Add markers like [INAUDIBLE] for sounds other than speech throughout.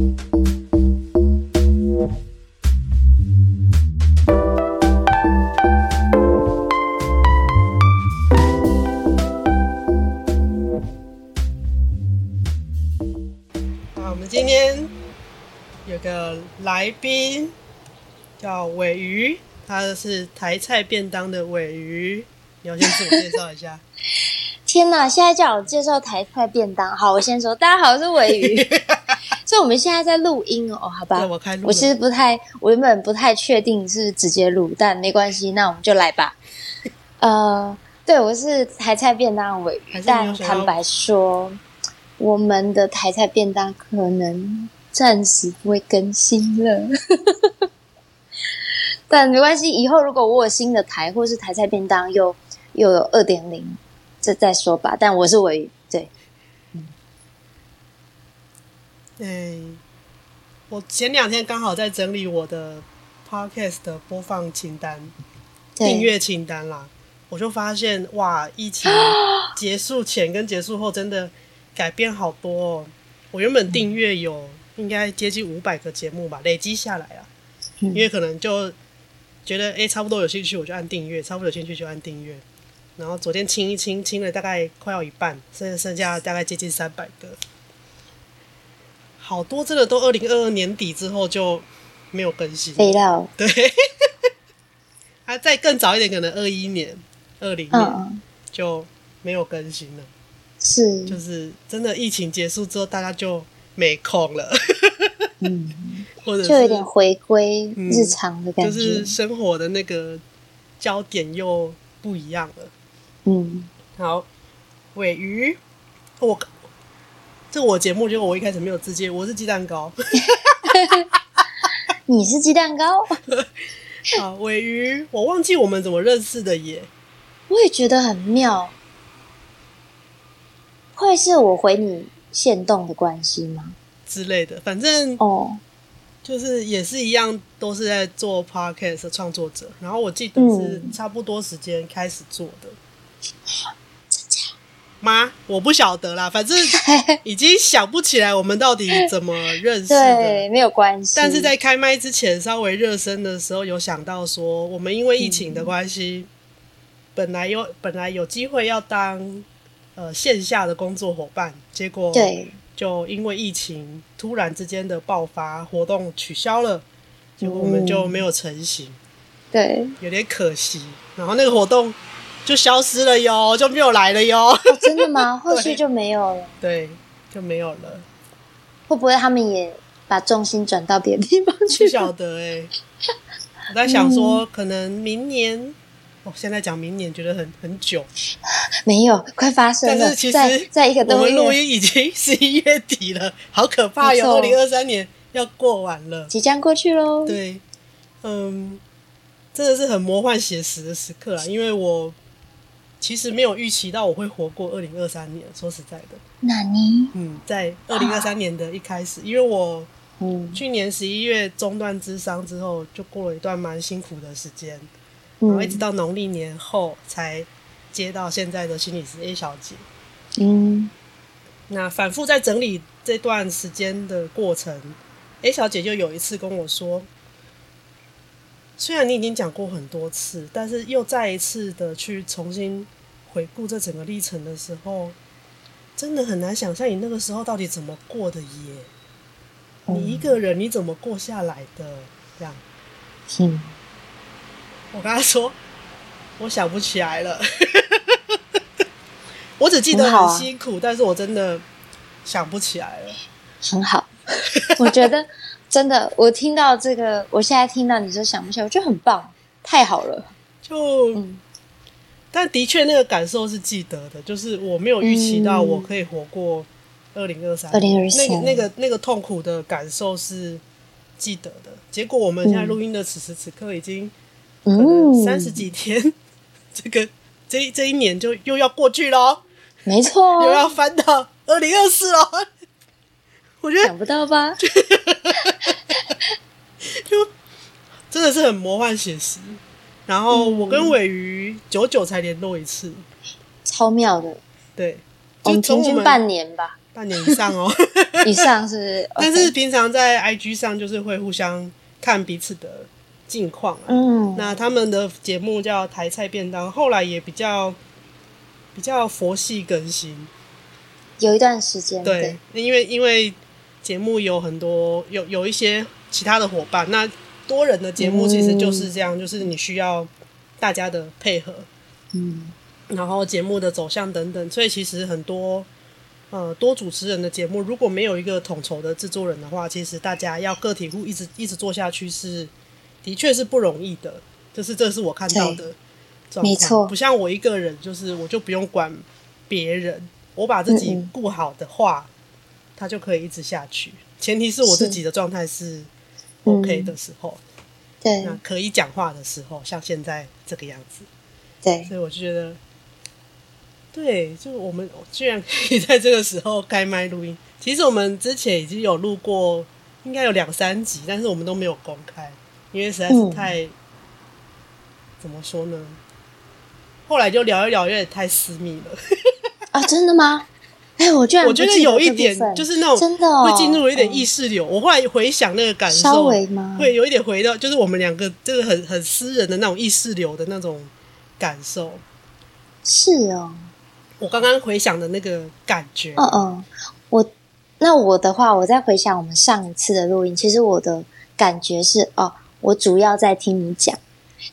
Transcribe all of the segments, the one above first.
好，我们今天有个来宾叫尾鱼，他是台菜便当的尾鱼，你要先自我介绍一下。[LAUGHS] 天哪！现在叫我介绍台菜便当，好，我先说，大家好，我是尾鱼。[LAUGHS] 所以我们现在在录音哦，好吧？我开录。我其实不太，我原本不太确定是直接录，但没关系，那我们就来吧。[LAUGHS] 呃，对，我是台菜便当的鮪鱼，但坦白说，我们的台菜便当可能暂时不会更新了。[LAUGHS] 但没关系，以后如果我有新的台，或是台菜便当又又有二点零。这再说吧，但我是鮪鱼，对，嗯，对，我前两天刚好在整理我的 podcast 的播放清单、订阅清单啦，我就发现哇，疫情 [GASPS] 结束前跟结束后真的改变好多哦。我原本订阅有应该接近五百个节目吧，累积下来啊，因为可能就觉得哎，差不多有兴趣，我就按订阅；差不多有兴趣就按订阅。然后昨天清一清，清了大概快要一半，剩剩下大概接近三百个，好多真的都二零二二年底之后就没有更新，没了对，还 [LAUGHS] 再更早一点，可能二一年、二零年就没有更新了，是，就是真的疫情结束之后，大家就没空了，嗯，[LAUGHS] 或者就有点回归日常的感觉，嗯，就是生活的那个焦点又不一样了。嗯，好，尾鱼，我这我节目，结果我一开始没有自介，我是鸡蛋糕，[LAUGHS] 你是鸡蛋糕，[LAUGHS] 啊，尾鱼，我忘记我们怎么认识的耶，我也觉得很妙，会是我回你限动的关系吗？之类的，反正哦，就是也是一样，都是在做 podcast 的创作者，然后我记得是差不多时间开始做的。嗯妈，我不晓得啦，反正已经想不起来我们到底怎么认识的。[LAUGHS] 对，没有关系。但是在开麦之前，稍微热身的时候，有想到说，我们因为疫情的关系，嗯、本来有本来有机会要当呃线下的工作伙伴，结果对，就因为疫情突然之间的爆发，活动取消了，结果我们就没有成型，对，有点可惜。然后那个活动。就消失了哟，就没有来了哟。哦，真的吗？[LAUGHS] 后续就没有了。对，对，就没有了。会不会他们也把重心转到别的地方去？不晓得哎、欸。我在想说，可能明年，哦、现在讲明年觉得很很久。没有，快发生了。但是其实在，在一个我们录音已经十一月底了，[LAUGHS] 好可怕哟！二零二三年要过完了，即将过去喽。对，嗯，真的是很魔幻写实的时刻啊，因为我。其实没有预期到我会活过二零二三年，说实在的。那你？嗯，在二零二三年的一开始，因为我嗯去年十一月中断咨商之后，就过了一段蛮辛苦的时间，然后一直到农历年后才接到现在的心理师 A 小姐。嗯，那反复在整理这段时间的过程，A 小姐就有一次跟我说。虽然你已经讲过很多次，但是又再一次的去重新回顾这整个历程的时候，真的很难想象你那个时候到底怎么过的耶。嗯、你一个人你怎么过下来的？这样，嗯，我跟他说，我想不起来了，[LAUGHS] 我只记得很辛苦，啊、但是我真的想不起来了。很好，我觉得。真的，我听到这个，我现在听到你就想不起来，我觉得很棒，太好了。就，嗯、但的确那个感受是记得的，就是我没有预期到我可以活过二零二三，二零二三，那个那个那个痛苦的感受是记得的。结果我们现在录音的此时此刻已经可能三十几天，嗯、[LAUGHS] 这个这这一年就又要过去了，没错，[LAUGHS] 又要翻到二零二四了。我觉得想不到吧？[LAUGHS] 就真的是很魔幻写实。然后我跟尾鱼久久才联络一次，超妙的。对，就平均半年吧，半年以上哦，[LAUGHS] 以上是。[LAUGHS] 但是平常在 IG 上就是会互相看彼此的近况、啊。嗯，那他们的节目叫台菜便当，后来也比较比较佛系更新，有一段时间。对，对因为因为节目有很多有有一些其他的伙伴，那多人的节目其实就是这样，嗯、就是你需要大家的配合。嗯。然后节目的走向等等，所以其实很多呃多主持人的节目，如果没有一个统筹的制作人的话，其实大家要个体户一直一直做下去是的确是不容易的。就是这是我看到的状况，没错，不像我一个人，就是我就不用管别人，我把自己顾好的话，嗯嗯，他就可以一直下去。前提是我自己的状态是 OK 的时候，嗯、对，那可以讲话的时候，像现在这个样子，对，所以我就觉得。对，就我们居然可以在这个时候开麦录音。其实我们之前已经有录过，应该有两三集，但是我们都没有公开，因为实在是太……嗯、怎么说呢？后来就聊一聊，有点太私密了。啊，真的吗？哎，我居然我觉得有一点，就是那种真的会进入一点意识流。我后来回想那个感受，稍微吗？会有一点回到，就是我们两个就是很很私人的那种意识流的那种感受。是哦。我刚刚回想的那个感觉，嗯嗯，我那我的话，我在回想我们上一次的录音，其实我的感觉是，哦，我主要在听你讲，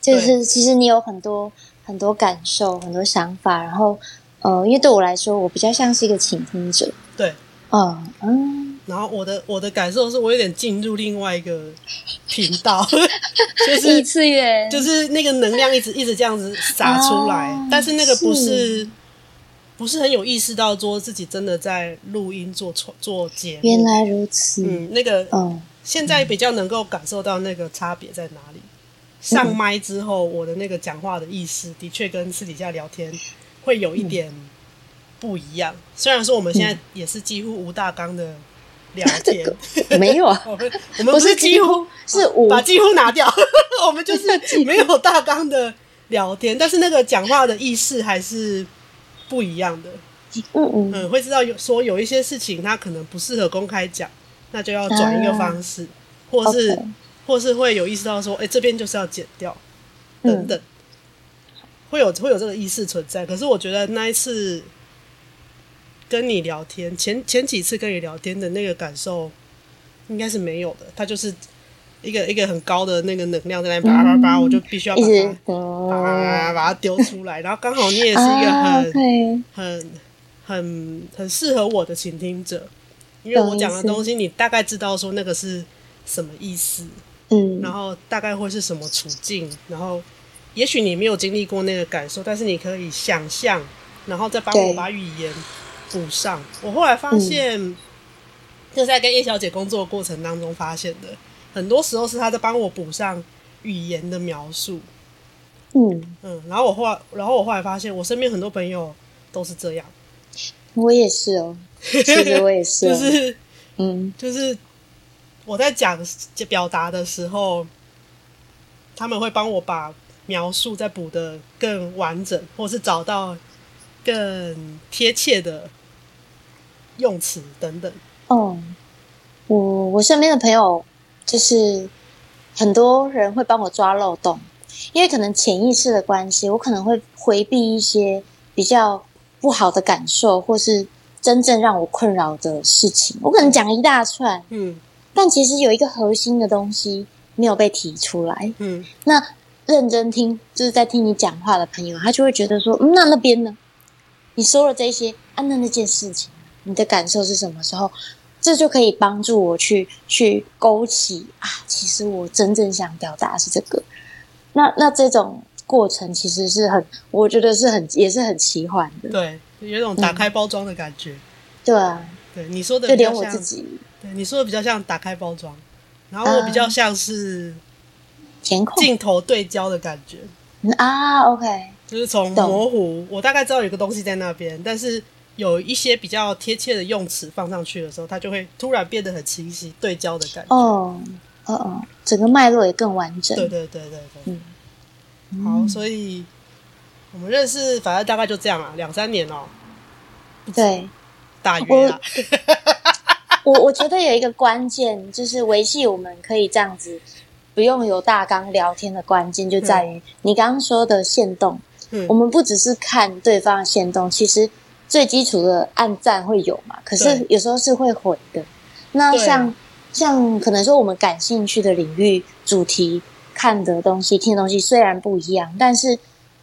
就是其实你有很多很多感受，很多想法，然后呃，因为对我来说，我比较像是一个倾听者，对，嗯嗯，然后我的我的感受是我有点进入另外一个频道，[LAUGHS] 就是异次元，就是那个能量一直一直这样子洒出来，啊、但是那个不是。是不是很有意识到说自己真的在录音做做节目。原来如此。嗯，那个，嗯，现在比较能够感受到那个差别在哪里。上麦之后，我的那个讲话的意思的确跟私底下聊天会有一点不一样。虽然说我们现在也是几乎无大纲的聊天，[LAUGHS] 没有啊，[LAUGHS] 我们我们不是几乎是无把几乎拿掉，[LAUGHS] 我们就是没有大纲的聊天，但是那个讲话的意识还是。不一样的，嗯嗯。嗯，会知道有说有一些事情它可能不适合公开讲，那就要转一个方式，啊、或是、okay. 或是会有意识到说，哎、欸，这边就是要剪掉，等等，嗯、会有会有这个意识存在。可是我觉得那一次跟你聊天，前前几次跟你聊天的那个感受，应该是没有的。它就是一个一个很高的那个能量在那叭叭叭，我就必须要把它把把它丢出来。然后刚好你也是一个很、啊很很很适合我的倾听者，因为我讲的东西你大概知道说那个是什么意思，嗯，然后大概会是什么处境，然后也许你没有经历过那个感受，但是你可以想象，然后再帮我把语言补上。我后来发现，嗯、就是在跟叶小姐工作的过程当中发现的。很多时候是她在帮我补上语言的描述，嗯嗯，然后我后来，然后我后来发现，我身边很多朋友都是这样，我也是哦，其实我也是、哦，[LAUGHS] 就是嗯，就是我在讲表达的时候，他们会帮我把描述再补得更完整，或是找到更贴切的用词等等。哦，我我身边的朋友。就是很多人会帮我抓漏洞，因为可能潜意识的关系，我可能会回避一些比较不好的感受，或是真正让我困扰的事情。我可能讲一大串，嗯，但其实有一个核心的东西没有被提出来，嗯。那认真听，就是在听你讲话的朋友，他就会觉得说，嗯，那那边呢？你说了这些，啊，那那件事情，你的感受是什么时候？这就可以帮助我去去勾起啊，其实我真正想表达的是这个。那那这种过程其实是很，我觉得是很也是很奇幻的。对，有一种打开包装的感觉。嗯、对啊，对你说的，就连我自己，对你说的比较像打开包装，然后我比较像是填空镜头对焦的感觉啊。OK，就是从模糊，我大概知道有个东西在那边，但是。有一些比较贴切的用词放上去的时候，它就会突然变得很清晰，对焦的感觉。哦，哦哦，整个脉络也更完整。对对对对对。嗯。好，所以我们认识，反正大概就这样啊，两三年哦。对。大约啊。我我觉得有一个关键，就是维系我们可以这样子不用有大纲聊天的关键，就在于你刚刚说的线动。嗯，我们不只是看对方的线动，其实最基础的按赞会有嘛，可是有时候是会回的。那像像可能说我们感兴趣的领域主题。看的东西、听的东西虽然不一样，但是，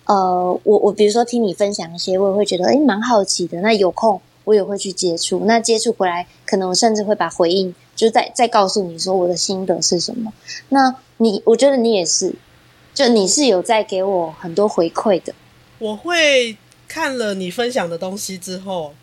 呃，我我比如说听你分享一些，我也会觉得诶蛮好奇的。那有空我也会去接触。那接触回来，可能我甚至会把回应就再再告诉你说我的心得是什么。那你，我觉得你也是，就你是有在给我很多回馈的。我会看了你分享的东西之后。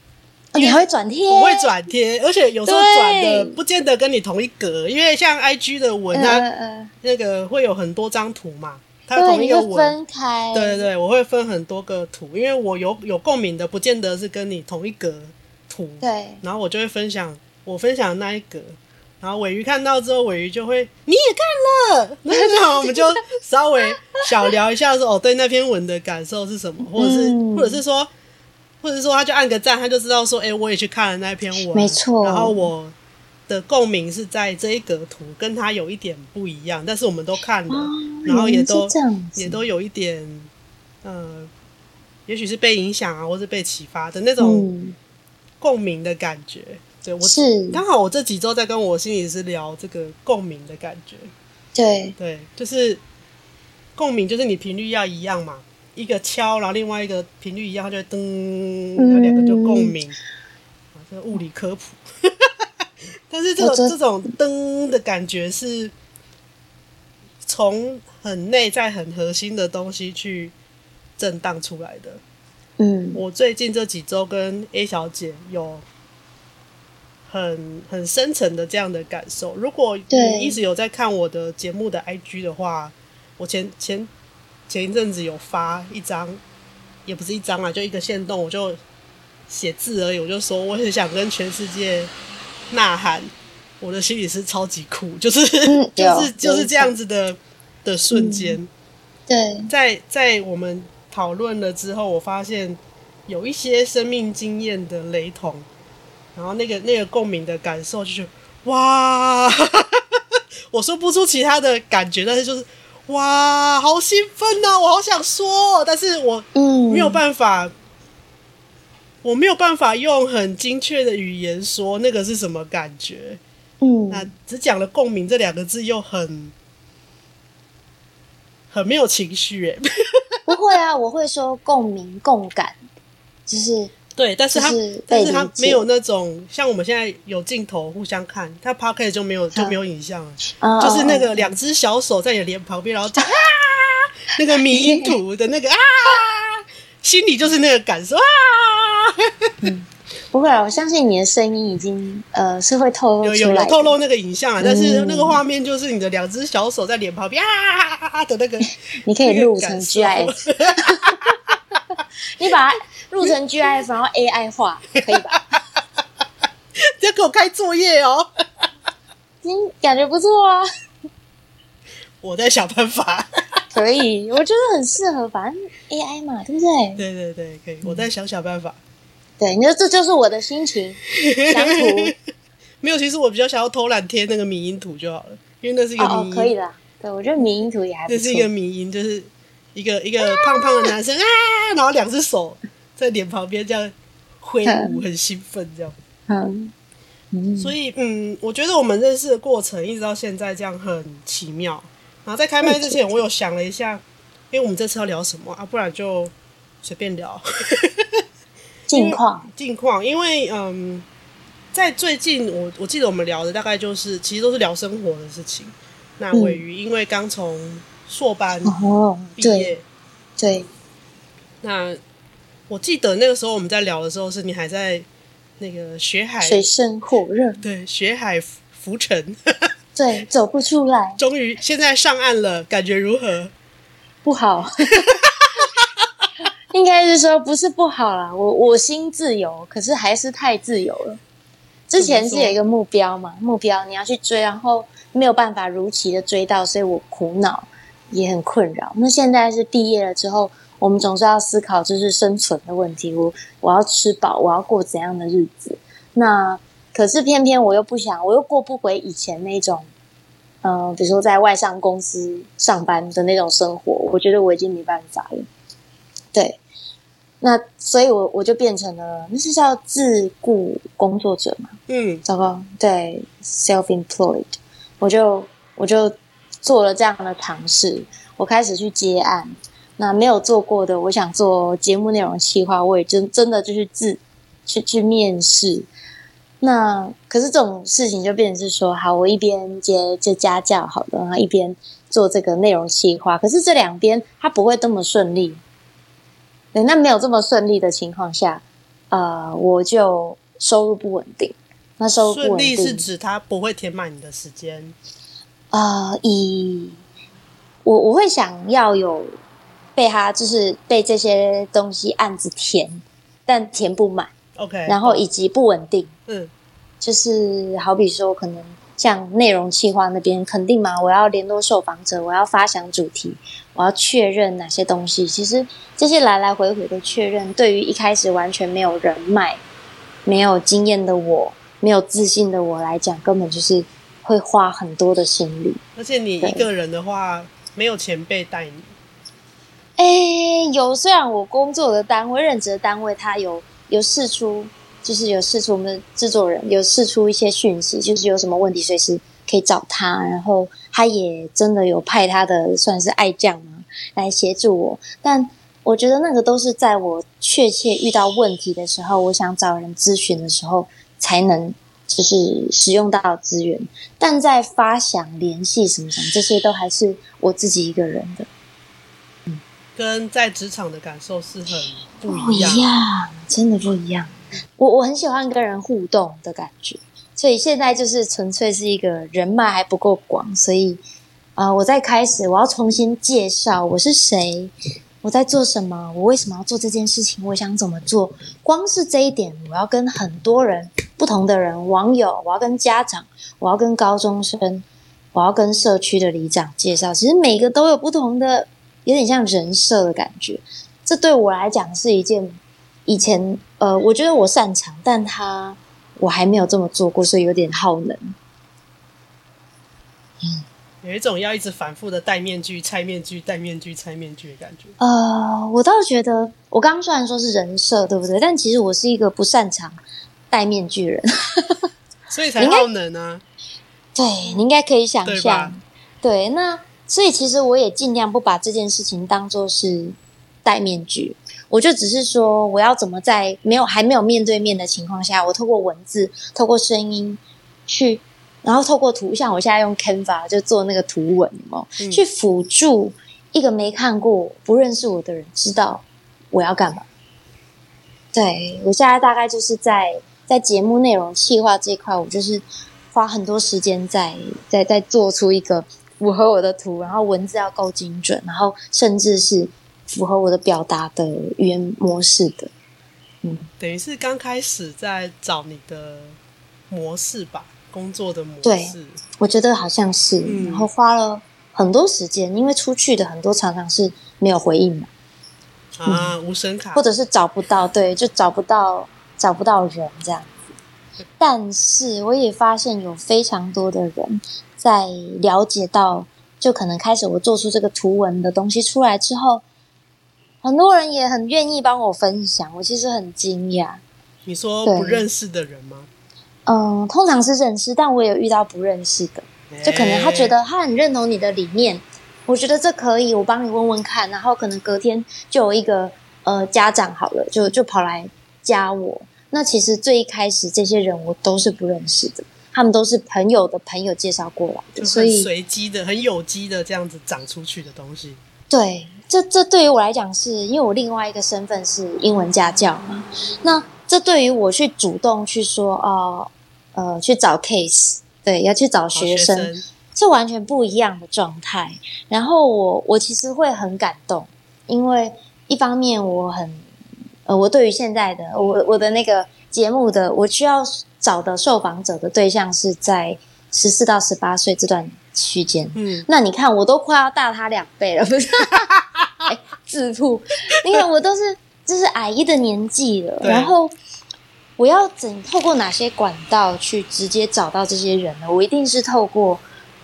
你还会转贴？我会转贴，而且有时候转的不见得跟你同一格，因为像 IG 的文它，它、呃、那个会有很多张图嘛，它同一个文分开。对对对，我会分很多个图，因为我有有共鸣的，不见得是跟你同一格图。对，然后我就会分享我分享的那一格，然后尾鱼看到之后，尾鱼就会你也看了，[LAUGHS] 那我们就稍微小聊一下说哦，对那篇文的感受是什么，或者是、嗯、或者是说。或者说，他就按个赞，他就知道说，哎、欸，我也去看了那篇文，没错。然后我的共鸣是在这一格图，跟他有一点不一样，但是我们都看了，哦、然后也都也都有一点，呃，也许是被影响啊，或是被启发的那种共鸣的感觉。嗯、对，我是刚好我这几周在跟我心理师聊这个共鸣的感觉。对对，就是共鸣，就是你频率要一样嘛。一个敲，然后另外一个频率一样，它就会噔，然后两个就共鸣。啊，这个物理科普。但是这种这种灯的感觉是从很内在、很核心的东西去震荡出来的。嗯，我最近这几周跟 A 小姐有很很深层的这样的感受。如果你一直有在看我的节目的 IG 的话，我前前。前一阵子有发一张，也不是一张啊，就一个线动，我就写字而已。我就说，我很想跟全世界呐喊，我的心里是超级酷，就是、嗯、[LAUGHS] 就是就是这样子的的瞬间、嗯。对，在在我们讨论了之后，我发现有一些生命经验的雷同，然后那个那个共鸣的感受就是哇，[LAUGHS] 我说不出其他的感觉，但是就是。哇，好兴奋呐！我好想说，但是我没有办法，嗯、我没有办法用很精确的语言说那个是什么感觉。嗯，那只讲了“共鸣”这两个字，又很很没有情绪。哎，[LAUGHS] 不会啊，我会说共鸣、共感，就是。对，但是他，是但是他没有那种像我们现在有镜头互相看，他 Podcast 就没有就没有影像了，嗯、就是那个两只小手在你脸旁边，然后 [LAUGHS] 啊，那个迷因图的那个啊，心里就是那个感受啊。嗯，不会啊，我相信你的声音已经呃是会透露有有透露那个影像啊，但是那个画面就是你的两只小手在脸旁边啊的那个，[LAUGHS] 你可以录成 GIF，[LAUGHS] 你把它。录成 GIF，然后 AI 化，可以吧？[LAUGHS] 要给我开作业哦。嗯，感觉不错啊。我在想办法。可以，我觉得很适合，反正 AI 嘛，对不对？对对对，可以。我再想想办法。对，你说这就是我的心情。[LAUGHS] 想图。没有，其实我比较想要偷懒贴那个迷因图就好了，因为那是一个迷因。可以的。对，我觉得迷因图也还不错。这是一个迷因，就是一个一个胖胖的男生啊，然后两只手。在脸旁边这样挥舞，很兴奋，这样。嗯，嗯，所以嗯，我觉得我们认识的过程一直到现在这样很奇妙。然后在开麦之前，我有想了一下，因为我们这次要聊什么啊？不然就随便聊。[LAUGHS] 近况，近况，因为嗯，在最近我我记得我们聊的大概就是其实都是聊生活的事情。那尾鱼因为刚从硕班毕业，对，对，那。我记得那个时候我们在聊的时候，是你还在那个学海水深火热，对，学海浮沉，对，走不出来。终于现在上岸了，感觉如何？不好，[LAUGHS] 应该是说不是不好啦。我我心自由，可是还是太自由了。之前是有一个目标嘛，目标你要去追，然后没有办法如期的追到，所以我苦恼也很困扰。那现在是毕业了之后。我们总是要思考就是生存的问题。我我要吃饱，我要过怎样的日子？那可是偏偏我又不想，我又过不回以前那种，嗯、呃，比如说在外商公司上班的那种生活。我觉得我已经没办法了。对，那所以我我就变成了，那是叫自雇工作者嘛？嗯，糟糕，对，self-employed，我就我就做了这样的尝试，我开始去接案。那没有做过的，我想做节目内容企划，我也真真的就是自去去面试。那可是这种事情就变成是说，好，我一边接接家教，好的，然后一边做这个内容企划。可是这两边它不会这么顺利。对，那没有这么顺利的情况下，呃，我就收入不稳定。那收入不稳定顺利是指它不会填满你的时间。呃，以我我会想要有。被他就是被这些东西案子填，但填不满，OK，然后以及不稳定，嗯，就是好比说，可能像内容企划那边肯定嘛，我要联络受访者，我要发想主题，我要确认哪些东西。其实这些来来回回的确认，对于一开始完全没有人脉、没有经验的我，没有自信的我来讲，根本就是会花很多的心力。而且你一个人的话，没有前辈带你。哎，有，虽然我工作的单位、任职的单位，他有有事出，就是有试出我们的制作人有试出一些讯息，就是有什么问题随时可以找他，然后他也真的有派他的算是爱将嘛来协助我。但我觉得那个都是在我确切遇到问题的时候，我想找人咨询的时候才能就是使用到资源。但在发想、联系什么什么，这些都还是我自己一个人的。跟在职场的感受是很不一样，不一样，真的不一样。我我很喜欢跟人互动的感觉，所以现在就是纯粹是一个人脉还不够广，所以啊、我在开始我要重新介绍我是谁，我在做什么，我为什么要做这件事情，我想怎么做。光是这一点，我要跟很多人不同的人，网友，我要跟家长，我要跟高中生，我要跟社区的里长介绍。其实每个都有不同的。有点像人设的感觉，这对我来讲是一件以前呃，我觉得我擅长，但他我还没有这么做过，所以有点耗能。嗯，有一种要一直反复的戴面具、拆面具、戴面具、拆面具的感觉。呃，我倒觉得，我刚刚虽然说是人设，对不对？但其实我是一个不擅长戴面具人，所以 [LAUGHS] 才耗能啊。对，你应该可以想象，对？对，那。所以其实我也尽量不把这件事情当做是戴面具，我就只是说我要怎么在没有还没有面对面的情况下，我透过文字、透过声音去，然后透过图像，我现在用 Canva 就做那个图文哦，嗯、去辅助一个没看过、不认识我的人知道我要干嘛。对，我现在大概就是在在节目内容企划这一块，我就是花很多时间在在在做出一个。符合我的图，然后文字要够精准，然后甚至是符合我的表达的语言模式的。嗯，等于是刚开始在找你的模式吧，工作的模式。对，我觉得好像是，嗯、然后花了很多时间，因为出去的很多常常是没有回应嘛。啊，无声卡，或者是找不到，对，就找不到找不到人这样子。但是我也发现有非常多的人。在了解到，就可能开始我做出这个图文的东西出来之后，很多人也很愿意帮我分享，我其实很惊讶。你说不认识的人吗？嗯，通常是认识，但我也有遇到不认识的，就可能他觉得他很认同你的理念，我觉得这可以，我帮你问问看，然后可能隔天就有一个呃家长好了，就就跑来加我。那其实最一开始这些人我都是不认识的。他们都是朋友的朋友介绍过来的，所以随机的、很有机的这样子长出去的东西。对，这这对于我来讲，是因为我另外一个身份是英文家教嘛。那这对于我去主动去说，哦，呃，去找 case，对，要去找学生，学生是完全不一样的状态。然后我我其实会很感动，因为一方面我很，呃，我对于现在的我我的那个节目的我需要。找的受访者的对象是在十四到十八岁这段区间。嗯，那你看，我都快要大他两倍了，不是？哎，自曝。你看，我都是就是阿姨的年纪了，然后我要怎透过哪些管道去直接找到这些人呢？我一定是透过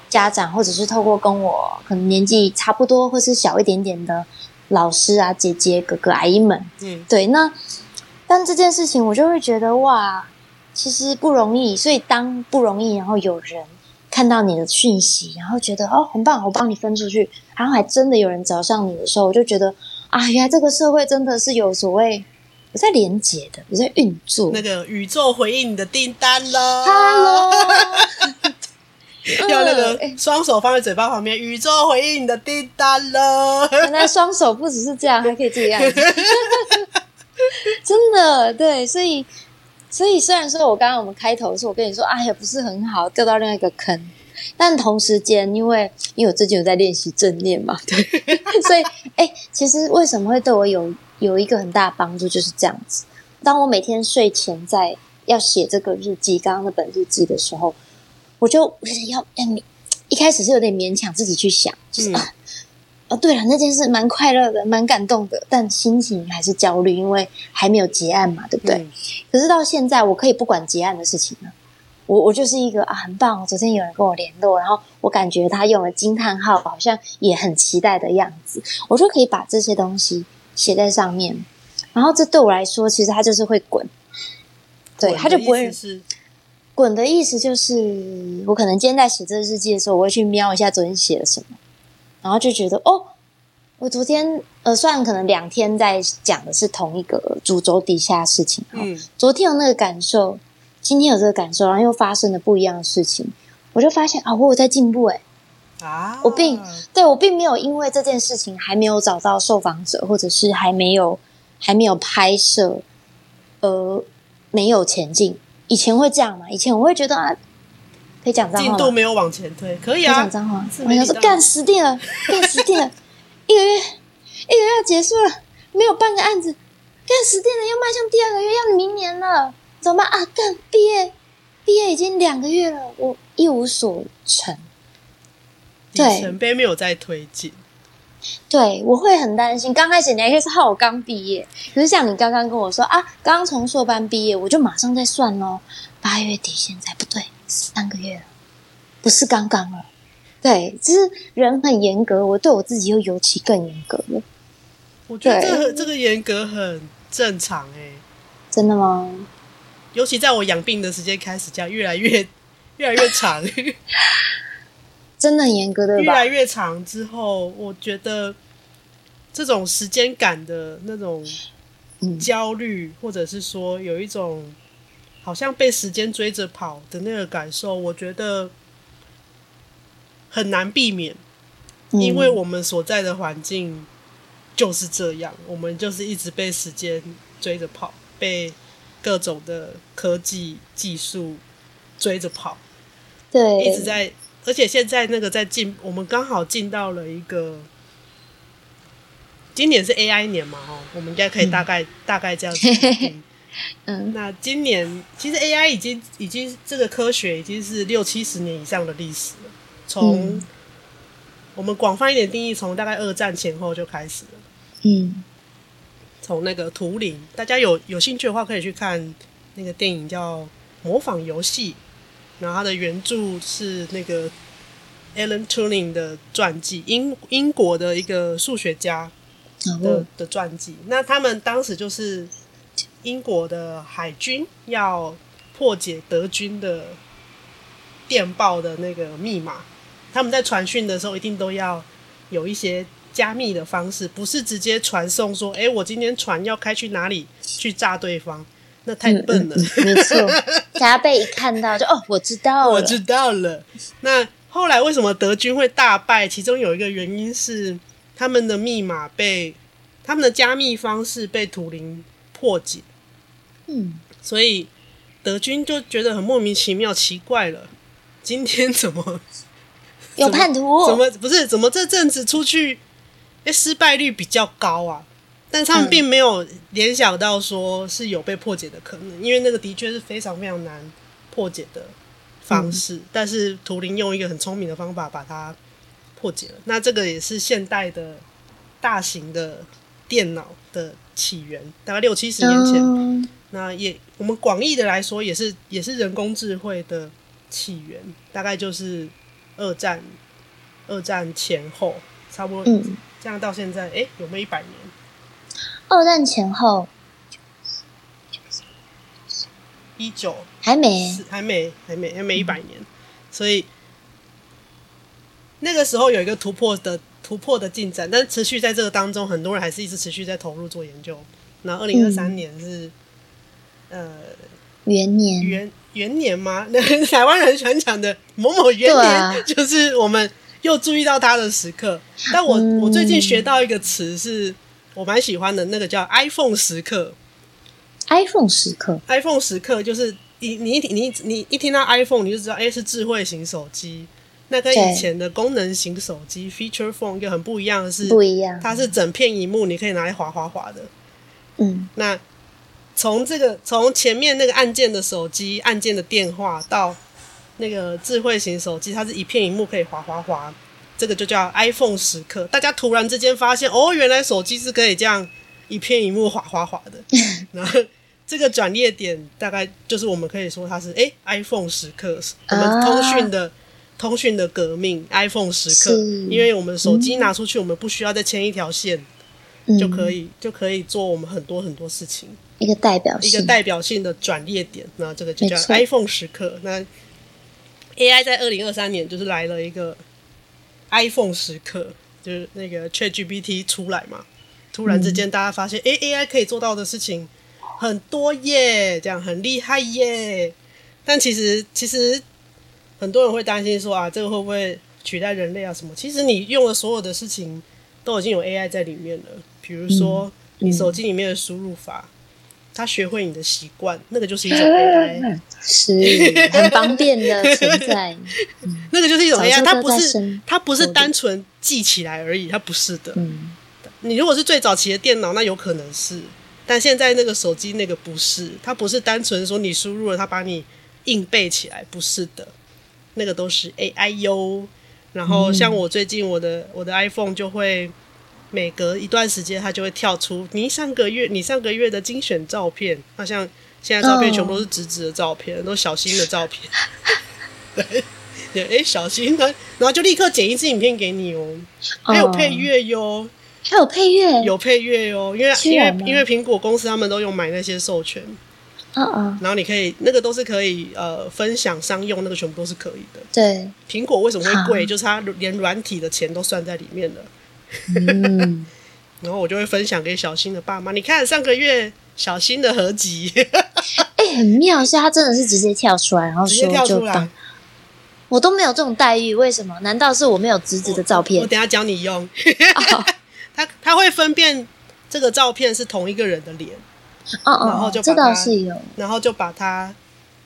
家长，或者是透过跟我可能年纪差不多或是小一点点的老师啊、姐姐、哥哥、阿姨们。嗯，对。那但这件事情，我就会觉得哇，其实不容易。所以当不容易，然后有人。看到你的讯息，然后觉得哦很棒，我帮你分出去，然后还真的有人找上你的时候，我就觉得啊，原来这个社会真的是有所谓我在连接的，我在运作。那个宇宙回应你的订单喽，Hello，[LAUGHS] 要那个双手放在嘴巴旁边，宇宙回应你的订单喽。原来双手不只是这样，还可以这样，[LAUGHS] 真的对，所以。所以，虽然说我刚刚我们开头的时候我跟你说，哎呀，不是很好，掉到另外一个坑，但同时间，因为因为我最近有在练习正念嘛，[LAUGHS] 对，所以，哎、欸，其实为什么会对我有有一个很大的帮助，就是这样子。当我每天睡前在要写这个日记，刚刚那本日记的时候，我就要要勉，一开始是有点勉强自己去想，就是、嗯、啊。哦，对了，那件事蛮快乐的，蛮感动的，但心情还是焦虑，因为还没有结案嘛，对不对？嗯、可是到现在，我可以不管结案的事情了。我我就是一个啊，很棒！昨天有人跟我联络，然后我感觉他用了惊叹号，好像也很期待的样子，我就可以把这些东西写在上面。然后这对我来说，其实它就是会滚，对，它就不会滚的意思就是，我可能今天在写这个日记的时候，我会去瞄一下昨天写了什么。然后就觉得哦，我昨天呃，虽然可能两天在讲的是同一个主轴底下的事情，嗯，昨天有那个感受，今天有这个感受，然后又发生了不一样的事情，我就发现啊，我有在进步诶啊，我并对我并没有因为这件事情还没有找到受访者，或者是还没有还没有拍摄，而，没有前进。以前会这样嘛？以前我会觉得啊。可以讲脏话，进度没有往前推，可以啊。讲脏话，我要说干死定了，干死定了，[LAUGHS] 一个月，一个月要结束了，没有半个案子，干死定了，要迈向第二个月，要明年了，怎么办？啊？干毕业，毕业已经两个月了，我一无所成，里程碑没有在推进，对，我会很担心。刚开始你还可以说我刚毕业，可是像你刚刚跟我说啊，刚从硕班毕业，我就马上在算喽，八月底现在不对。三个月了，不是刚刚了。对，就是人很严格，我对我自己又尤其更严格了。我觉得这个这个严格很正常哎、欸。真的吗？尤其在我养病的时间开始，这样越来越 [LAUGHS] 越来越长。[LAUGHS] 真的很严格的，越来越长之后，我觉得这种时间感的那种焦虑，嗯、或者是说有一种。好像被时间追着跑的那个感受，我觉得很难避免，因为我们所在的环境就是这样，我们就是一直被时间追着跑，被各种的科技技术追着跑，对，一直在，而且现在那个在进，我们刚好进到了一个，今年是 AI 年嘛，哦，我们应该可以大概、嗯、[LAUGHS] 大概这样子。嗯，那今年其实 AI 已经已经这个科学已经是六七十年以上的历史了。从我们广泛一点定义，从大概二战前后就开始了。嗯，从那个图灵，大家有有兴趣的话，可以去看那个电影叫《模仿游戏》，然后它的原著是那个 Alan Turing 的传记，英英国的一个数学家的的传记。那他们当时就是。英国的海军要破解德军的电报的那个密码，他们在传讯的时候一定都要有一些加密的方式，不是直接传送说：“哎，我今天船要开去哪里去炸对方？”那太笨了。嗯嗯、没错，加倍一看到就哦，我知道了，我知道了。那后来为什么德军会大败？其中有一个原因是他们的密码被他们的加密方式被图灵破解。嗯，所以德军就觉得很莫名其妙，奇怪了，今天怎么有叛徒？怎么不是？怎么这阵子出去，哎，失败率比较高啊？但他们并没有联想到说是有被破解的可能，嗯、因为那个的确是非常非常难破解的方式。嗯、但是图灵用一个很聪明的方法把它破解了。那这个也是现代的大型的电脑的起源，大概六七十年前。嗯、那也我们广义的来说，也是也是人工智慧的起源，大概就是二战二战前后，差不多这样到现在，哎、有没有一百年？二战前后。一九还没，还没，还没，还没一百年，嗯、所以那个时候有一个突破的突破的进展，但是持续在这个当中，很多人还是一直持续在投入做研究。那二零二三年是、嗯、呃元年元元年吗？[LAUGHS] 那台湾人很喜欢讲的某某元年，啊、就是我们又注意到它的时刻。但我、嗯、我最近学到一个词，是我蛮喜欢的，那个叫 iPhone 时刻。iPhone 时刻，iPhone 时刻就是你你一你你一听到 iPhone，你就知道，哎、欸，是智慧型手机。那跟以前的功能型手机 feature phone 又很不一样的是，不一样，它是整片荧幕，你可以拿来滑滑滑的。嗯，那从这个从前面那个按键的手机、按键的电话到那个智慧型手机，它是一片荧幕可以滑滑滑，这个就叫 iPhone 时刻。大家突然之间发现，哦，原来手机是可以这样一片荧幕滑滑滑的，[LAUGHS] 然后。这个转捩点大概就是我们可以说它是哎，iPhone 时刻，我们通讯的、啊、通讯的革命，iPhone 时刻，因为我们手机拿出去，嗯、我们不需要再牵一条线，嗯、就可以就可以做我们很多很多事情，一个代表性，一个代表性的转捩点，那这个就叫 iPhone 时刻。那 AI 在二零二三年就是来了一个 iPhone 时刻，就是那个 ChatGPT 出来嘛，突然之间大家发现，哎、嗯、，AI 可以做到的事情。很多耶，这样很厉害耶。但其实，其实很多人会担心说啊，这个会不会取代人类啊？什么？其实你用的所有的事情都已经有 AI 在里面了。比如说，你手机里面的输入法，它学会你的习惯，那个就是一种 [LAUGHS] AI，是很方便的存在。[LAUGHS] 那个就是一种 AI，它不是它不是单纯记起来而已，它不是的。嗯、你如果是最早期的电脑，那有可能是。但现在那个手机那个不是，它不是单纯说你输入了，它把你硬背起来，不是的，那个都是 AI 哟。然后像我最近我的我的 iPhone 就会每隔一段时间它就会跳出你上个月你上个月的精选照片，好像现在照片全部都是直直的照片，都是小新的照片。对 [LAUGHS] 对，哎，小新的，然后就立刻剪一支影片给你哦，还有配乐哟。还有配乐，有配乐哦，因为因为因为苹果公司他们都用买那些授权，嗯嗯，然后你可以那个都是可以呃分享商用，那个全部都是可以的。对，苹果为什么会贵？就是它连软体的钱都算在里面了。嗯，[LAUGHS] 然后我就会分享给小新的爸妈，你看上个月小新的合集，[LAUGHS] 哎，很妙，是他真的是直接跳出来，然后说就跳出来。我都没有这种待遇，为什么？难道是我没有侄子的照片？我，我等下教你用。[LAUGHS] 他他会分辨这个照片是同一个人的脸，哦哦，然后就把它，然后就把它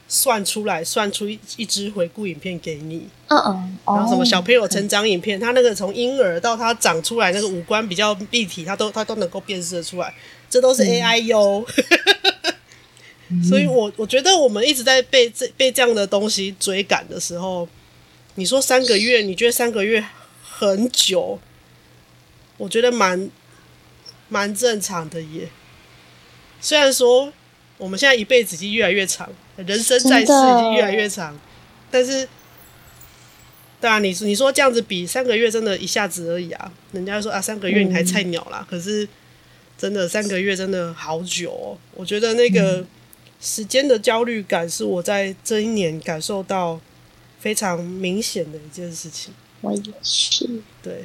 算出来，算出一一支回顾影片给你，嗯嗯，然后什么小朋友成长影片，他那个从婴儿到他长出来那个五官比较立体，他都他都能够辨识出来，这都是 AI 哟。[LAUGHS] 所以我我觉得我们一直在被这被这样的东西追赶的时候，你说三个月，你觉得三个月很久？我觉得蛮蛮正常的耶。虽然说我们现在一辈子已经越来越长，人生在世已经越来越长，但是，当然，你你说这样子比三个月真的一下子而已啊？人家说啊，三个月你还菜鸟啦，嗯、可是真的三个月真的好久哦。我觉得那个时间的焦虑感是我在这一年感受到非常明显的一件事情。我也是，对。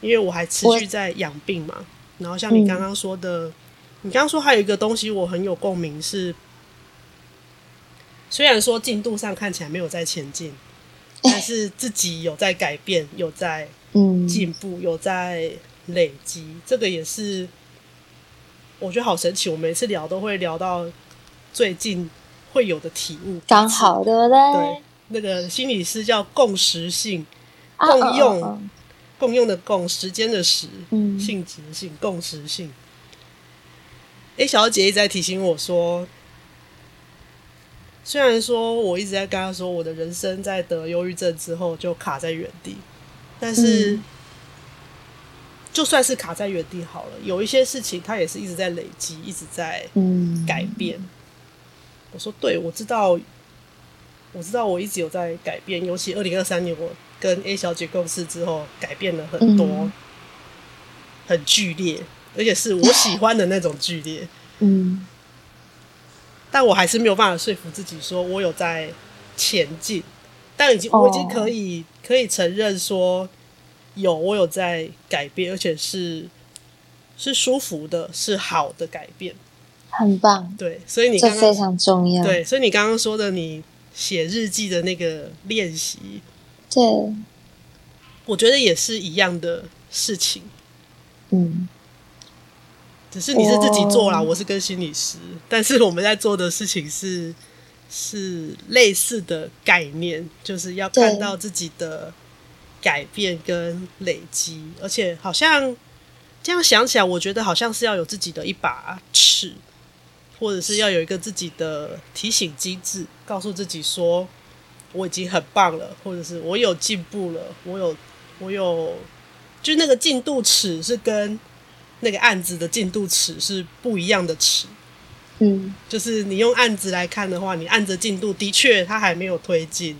因为我还持续在养病嘛，然后像你刚刚说的，嗯、你刚刚说还有一个东西我很有共鸣是，虽然说进度上看起来没有在前进，但是自己有在改变，有在进步，有在累积，这个也是我觉得好神奇。我每次聊都会聊到最近会有的体悟，刚好对不对？对，那个心理师叫共识性，共用。啊哦哦哦共用的共，时间的时，嗯、性质性，共识性。哎、欸，小姐一直在提醒我说，虽然说我一直在跟她说，我的人生在得忧郁症之后就卡在原地，但是就算是卡在原地好了，有一些事情它也是一直在累积，一直在改变。嗯、我说对，我知道，我知道，我一直有在改变。尤其二零二三年，我跟 A 小姐共事之后，改变了很多，嗯、很剧烈，而且是我喜欢的那种剧烈。嗯，但我还是没有办法说服自己说我有在前进，但已经我已经可以、哦、可以承认说。有，我有在改变，而且是是舒服的，是好的改变，很棒。对，所以你这非常重要。对，所以你刚刚说的，你写日记的那个练习，对，我觉得也是一样的事情。嗯，只是你是自己做啦，我，我是跟心理师，但是我们在做的事情是是类似的概念，就是要看到自己的。改变跟累积，而且好像这样想起来，我觉得好像是要有自己的一把尺，或者是要有一个自己的提醒机制，告诉自己说我已经很棒了，或者是我有进步了，我有我有，就那个进度尺是跟那个案子的进度尺是不一样的尺。嗯，就是你用案子来看的话，你按着进度的确它还没有推进。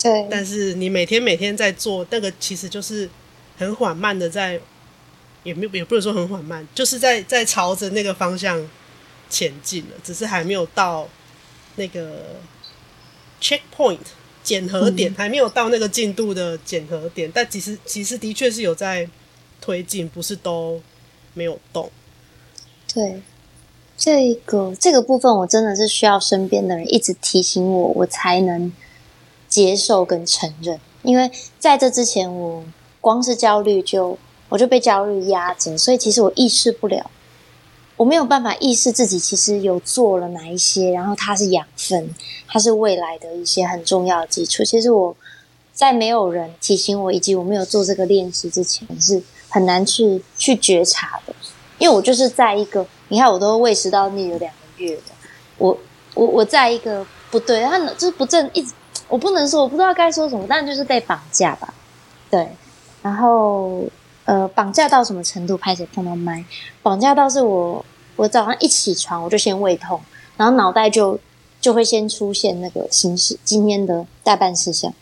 对，但是你每天每天在做那个，其实就是很缓慢的在，也没有也不能说很缓慢，就是在在朝着那个方向前进了，只是还没有到那个 checkpoint 检核点，嗯、还没有到那个进度的检核点，但其实其实的确是有在推进，不是都没有动。对，这个这个部分我真的是需要身边的人一直提醒我，我才能。接受跟承认，因为在这之前，我光是焦虑就我就被焦虑压着，所以其实我意识不了，我没有办法意识自己其实有做了哪一些，然后它是养分，它是未来的一些很重要的基础。其实我在没有人提醒我，以及我没有做这个练习之前，是很难去去觉察的，因为我就是在一个，你看我都胃食道逆有两个月了，我我我在一个不对，他就是不正一直。我不能说，我不知道该说什么，但就是被绑架吧，对。然后，呃，绑架到什么程度？拍谁碰到麦，绑架到是我，我早上一起床我就先胃痛，然后脑袋就就会先出现那个形式今天的待办事项。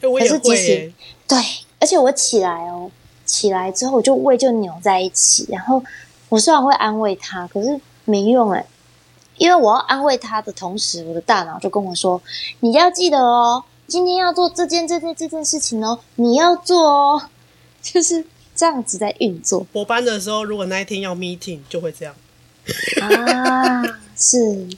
可是即使对，而且我起来哦，起来之后就胃就扭在一起，然后我虽然会安慰他，可是没用哎。因为我要安慰他的同时，我的大脑就跟我说：“你要记得哦，今天要做这件、这件、这件事情哦，你要做哦。[LAUGHS] ”就是这样子在运作。博班的时候，如果那一天要 meeting，就会这样。啊，是，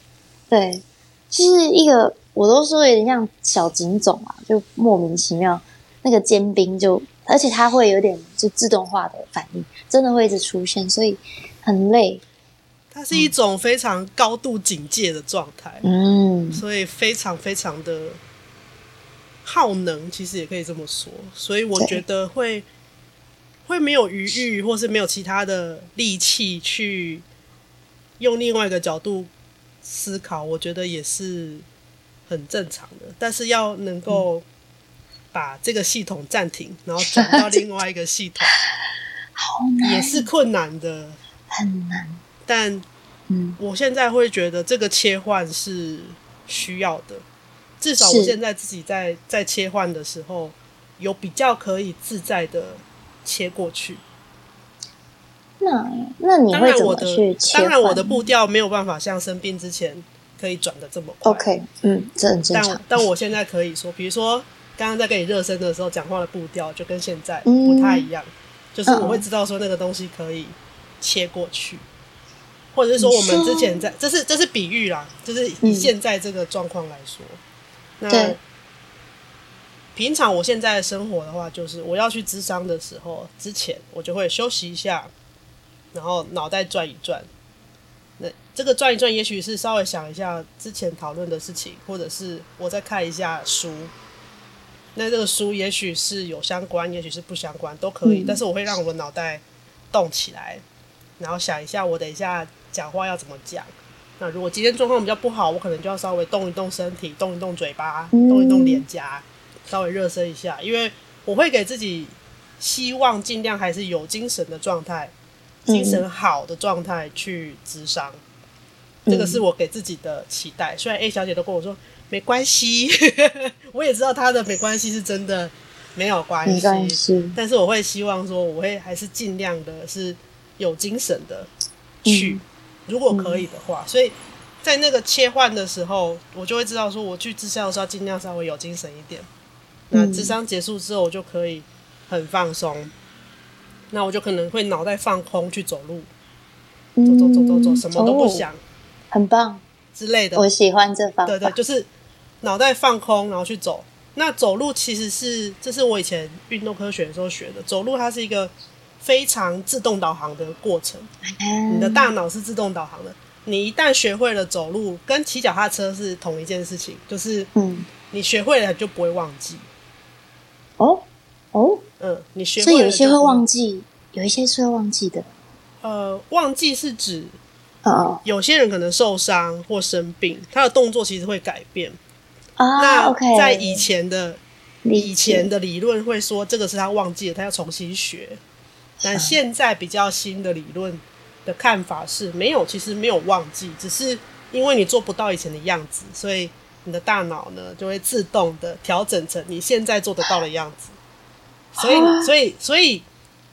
对，就是一个，我都说有点像小警总啊，就莫名其妙，那个尖兵就，而且它会有点就自动化的反应，真的会一直出现，所以很累。它是一种非常高度警戒的状态，嗯，所以非常非常的耗能，其实也可以这么说。所以我觉得会会没有余裕，或是没有其他的力气去用另外一个角度思考，我觉得也是很正常的。但是要能够把这个系统暂停，然后转到另外一个系统，[LAUGHS] 好难，也是困难的，很难。但，嗯，我现在会觉得这个切换是需要的，至少我现在自己在在切换的时候，有比较可以自在的切过去。那那你会怎么去切然，我的步调没有办法像生病之前可以转的这么快。OK，嗯，这很正常。但但我现在可以说，比如说刚刚在跟你热身的时候，讲话的步调就跟现在不太一样，嗯，就是我会知道说那个东西可以切过去。或者是说，我们之前在，这是这是比喻啦，就是以现在这个状况来说，嗯、那平常我现在的生活的话，就是我要去咨商的时候，之前我就会休息一下，然后脑袋转一转。那这个转一转，也许是稍微想一下之前讨论的事情，或者是我再看一下书。那这个书也许是有相关，也许是不相关，都可以。嗯、但是我会让我的脑袋动起来，然后想一下，我等一下。讲话要怎么讲？那如果今天状况比较不好，我可能就要稍微动一动身体，动一动嘴巴，动一动脸颊，稍微热身一下。因为我会给自己希望尽量还是有精神的状态，精神好的状态去咨商。这个是我给自己的期待。虽然 A 小姐都跟我说没关系，[LAUGHS] 我也知道他的没关系是真的没有关系，关系，但是我会希望说，我会还是尽量的是有精神的去，嗯、如果可以的话。所以在那个切换的时候，我就会知道说，我去智商的时候尽量稍微有精神一点。那智商结束之后，我就可以很放松。那我就可能会脑袋放空去走路，走走走走走，什么都不想。很棒之类的，我喜欢这方法。对对，就是脑袋放空，然后去走。那走路其实是，这是我以前运动科学的时候学的。走路它是一个非常自动导航的过程，嗯、你的大脑是自动导航的。你一旦学会了走路，跟骑脚踏车是同一件事情，就是嗯，你学会了你就不会忘记。哦哦，嗯，你学会了，所以有一些会忘记，有一些是会忘记的。呃，忘记是指。有些人可能受伤或生病，他的动作其实会改变。啊，那在以前的以前的理论会说，这个是他忘记了，他要重新学。但现在比较新的理论的看法是，没有，其实没有忘记，只是因为你做不到以前的样子，所以你的大脑呢就会自动的调整成你现在做得到的样子。所以，所以，所以。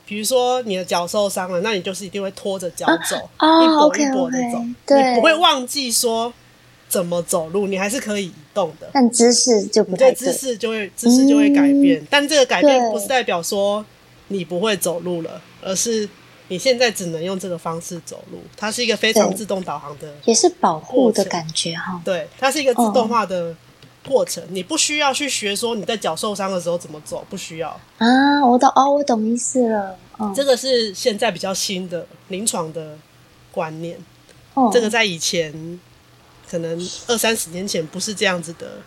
比如说你的脚受伤了，那你就是一定会拖着脚走，啊、一跛一跛的走，对，你不会忘记说怎么走路，你还是可以移动的。但姿势就不对，姿势就会姿势就会改变。嗯、但这个改变不是代表说你不会走路了，而是你现在只能用这个方式走路。它是一个非常自动导航的，也是保护的感觉哈。对，它是一个自动化的。过程，你不需要去学说你在脚受伤的时候怎么走，不需要啊。我懂哦，我懂意思了。哦，这个是现在比较新的临床的观念。哦，这个在以前可能二三十年前不是这样子的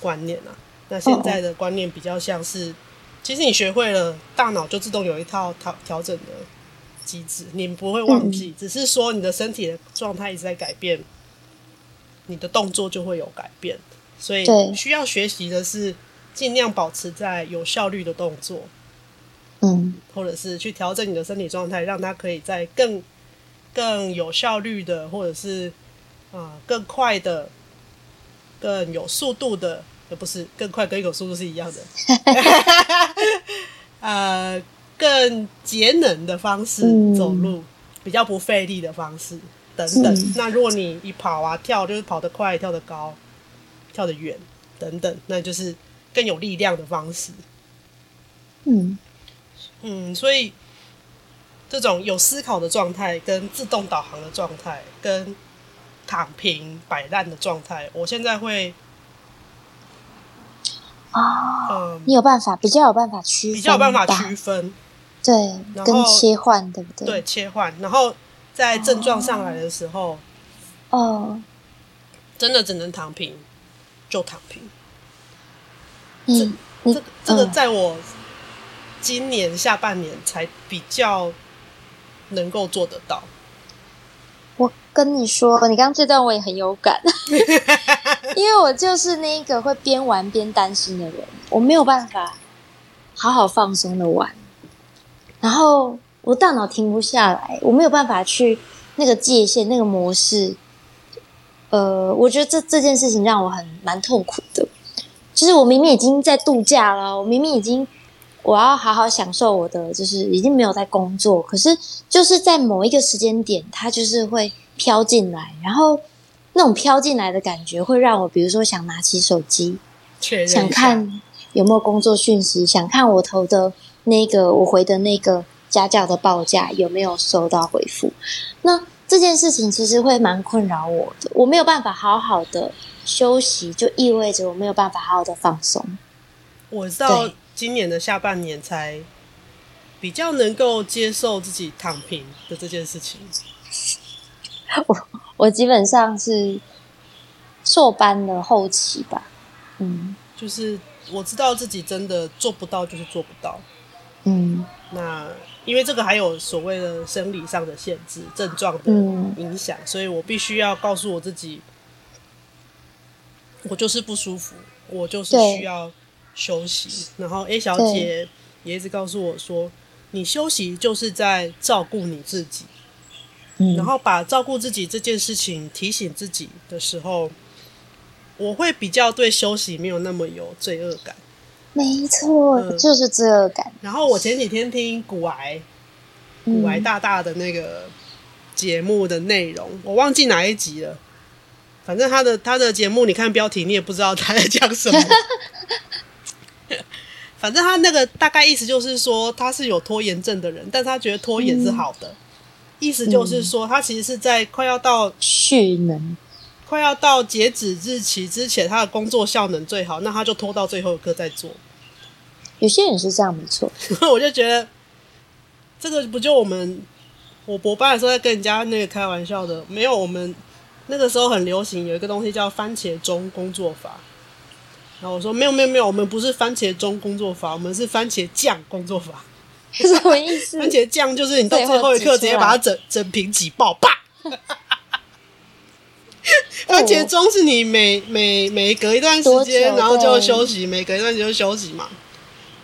观念啊。那现在的观念比较像是，其实你学会了，大脑就自动有一套调调整的机制，你不会忘记，嗯，只是说你的身体的状态一直在改变，你的动作就会有改变。所以需要学习的是尽量保持在有效率的动作，嗯，或者是去调整你的身体状态，让它可以在更更有效率的，或者是啊、呃、更快的、更有速度的，呃不是更快跟有速度是一样的，[LAUGHS] 呃更节能的方式走路，嗯、比较不费力的方式等等。嗯、那如果你一跑啊跳，就是跑得快、跳得高。跳得远，等等，那就是更有力量的方式。嗯嗯，所以这种有思考的状态、跟自动导航的状态、跟躺平摆烂的状态，我现在会啊，哦嗯、你有办法比较有办法区，比较有办法区分，对，跟切换，对不对？对，切换，然后在症状上来的时候，哦，真的只能躺平。就躺平。嗯，这这这个在我今年下半年才比较能够做得到。我跟你说，你刚刚这段我也很有感，[LAUGHS] 因为我就是那一个会边玩边担心的人，我没有办法好好放松的玩，然后我大脑停不下来，我没有办法去那个界限，那个模式。呃，我觉得这这件事情让我很蛮痛苦的。就是我明明已经在度假了，我明明已经我要好好享受我的，就是已经没有在工作，可是就是在某一个时间点，它就是会飘进来，然后那种飘进来的感觉会让我，比如说想拿起手机，想看有没有工作讯息，想看我投的那个我回的那个家教的报价有没有收到回复，那。这件事情其实会蛮困扰我的，我没有办法好好的休息，就意味着我没有办法好好的放松。我到今年的下半年才比较能够接受自己躺平的这件事情。[LAUGHS] 我我基本上是硕班的后期吧，嗯，就是我知道自己真的做不到，就是做不到，嗯，那。因为这个还有所谓的生理上的限制、症状的影响，嗯、所以我必须要告诉我自己，我就是不舒服，我就是需要休息。然后 A 小姐也一直告诉我说，你休息就是在照顾你自己。嗯，然后把照顾自己这件事情提醒自己的时候，我会比较对休息没有那么有罪恶感。没错，呃、就是罪恶感。然后我前几天听古癌，古癌大大的那个节目的内容，嗯、我忘记哪一集了。反正他的他的节目，你看标题，你也不知道他在讲什么。[LAUGHS] 反正他那个大概意思就是说，他是有拖延症的人，但他觉得拖延是好的。嗯、意思就是说，他其实是在快要到蓄能。快要到截止日期之前，他的工作效能最好，那他就拖到最后一刻再做。有些人是这样，没错。[LAUGHS] 我就觉得这个不就我们我博班的时候在跟人家那个开玩笑的，没有我们那个时候很流行有一个东西叫番茄钟工作法。然后我说没有没有没有，我们不是番茄钟工作法，我们是番茄酱工作法。[LAUGHS] 什么意思？番茄酱就是你到最后一刻直接把它整整瓶挤爆，吧。番茄钟是你每每每隔一段时间，然后就休息，每隔一段时间就休息嘛。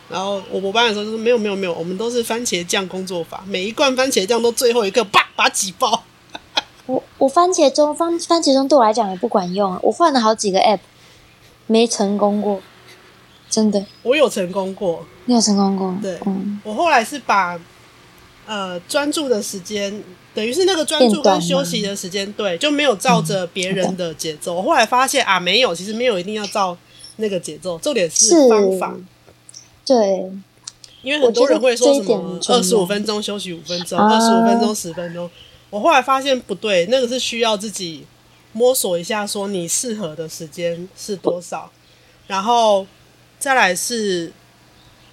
然后我我班的时候就说没有没有没有，我们都是番茄酱工作法，每一罐番茄酱都最后一个啪把它挤爆。我我番茄钟番番茄钟对我来讲也不管用啊，我换了好几个 app，没成功过，真的。我有成功过，你有成功过？对，嗯，我后来是把呃专注的时间。等于是那个专注跟休息的时间，对，就没有照着别人的节奏。我、嗯、后来发现啊，没有，其实没有一定要照那个节奏，重点是方法。对，因为很多人会说什么二十五分钟休息五分钟，二十五分钟十分钟。我后来发现不对，那个是需要自己摸索一下，说你适合的时间是多少，然后再来是。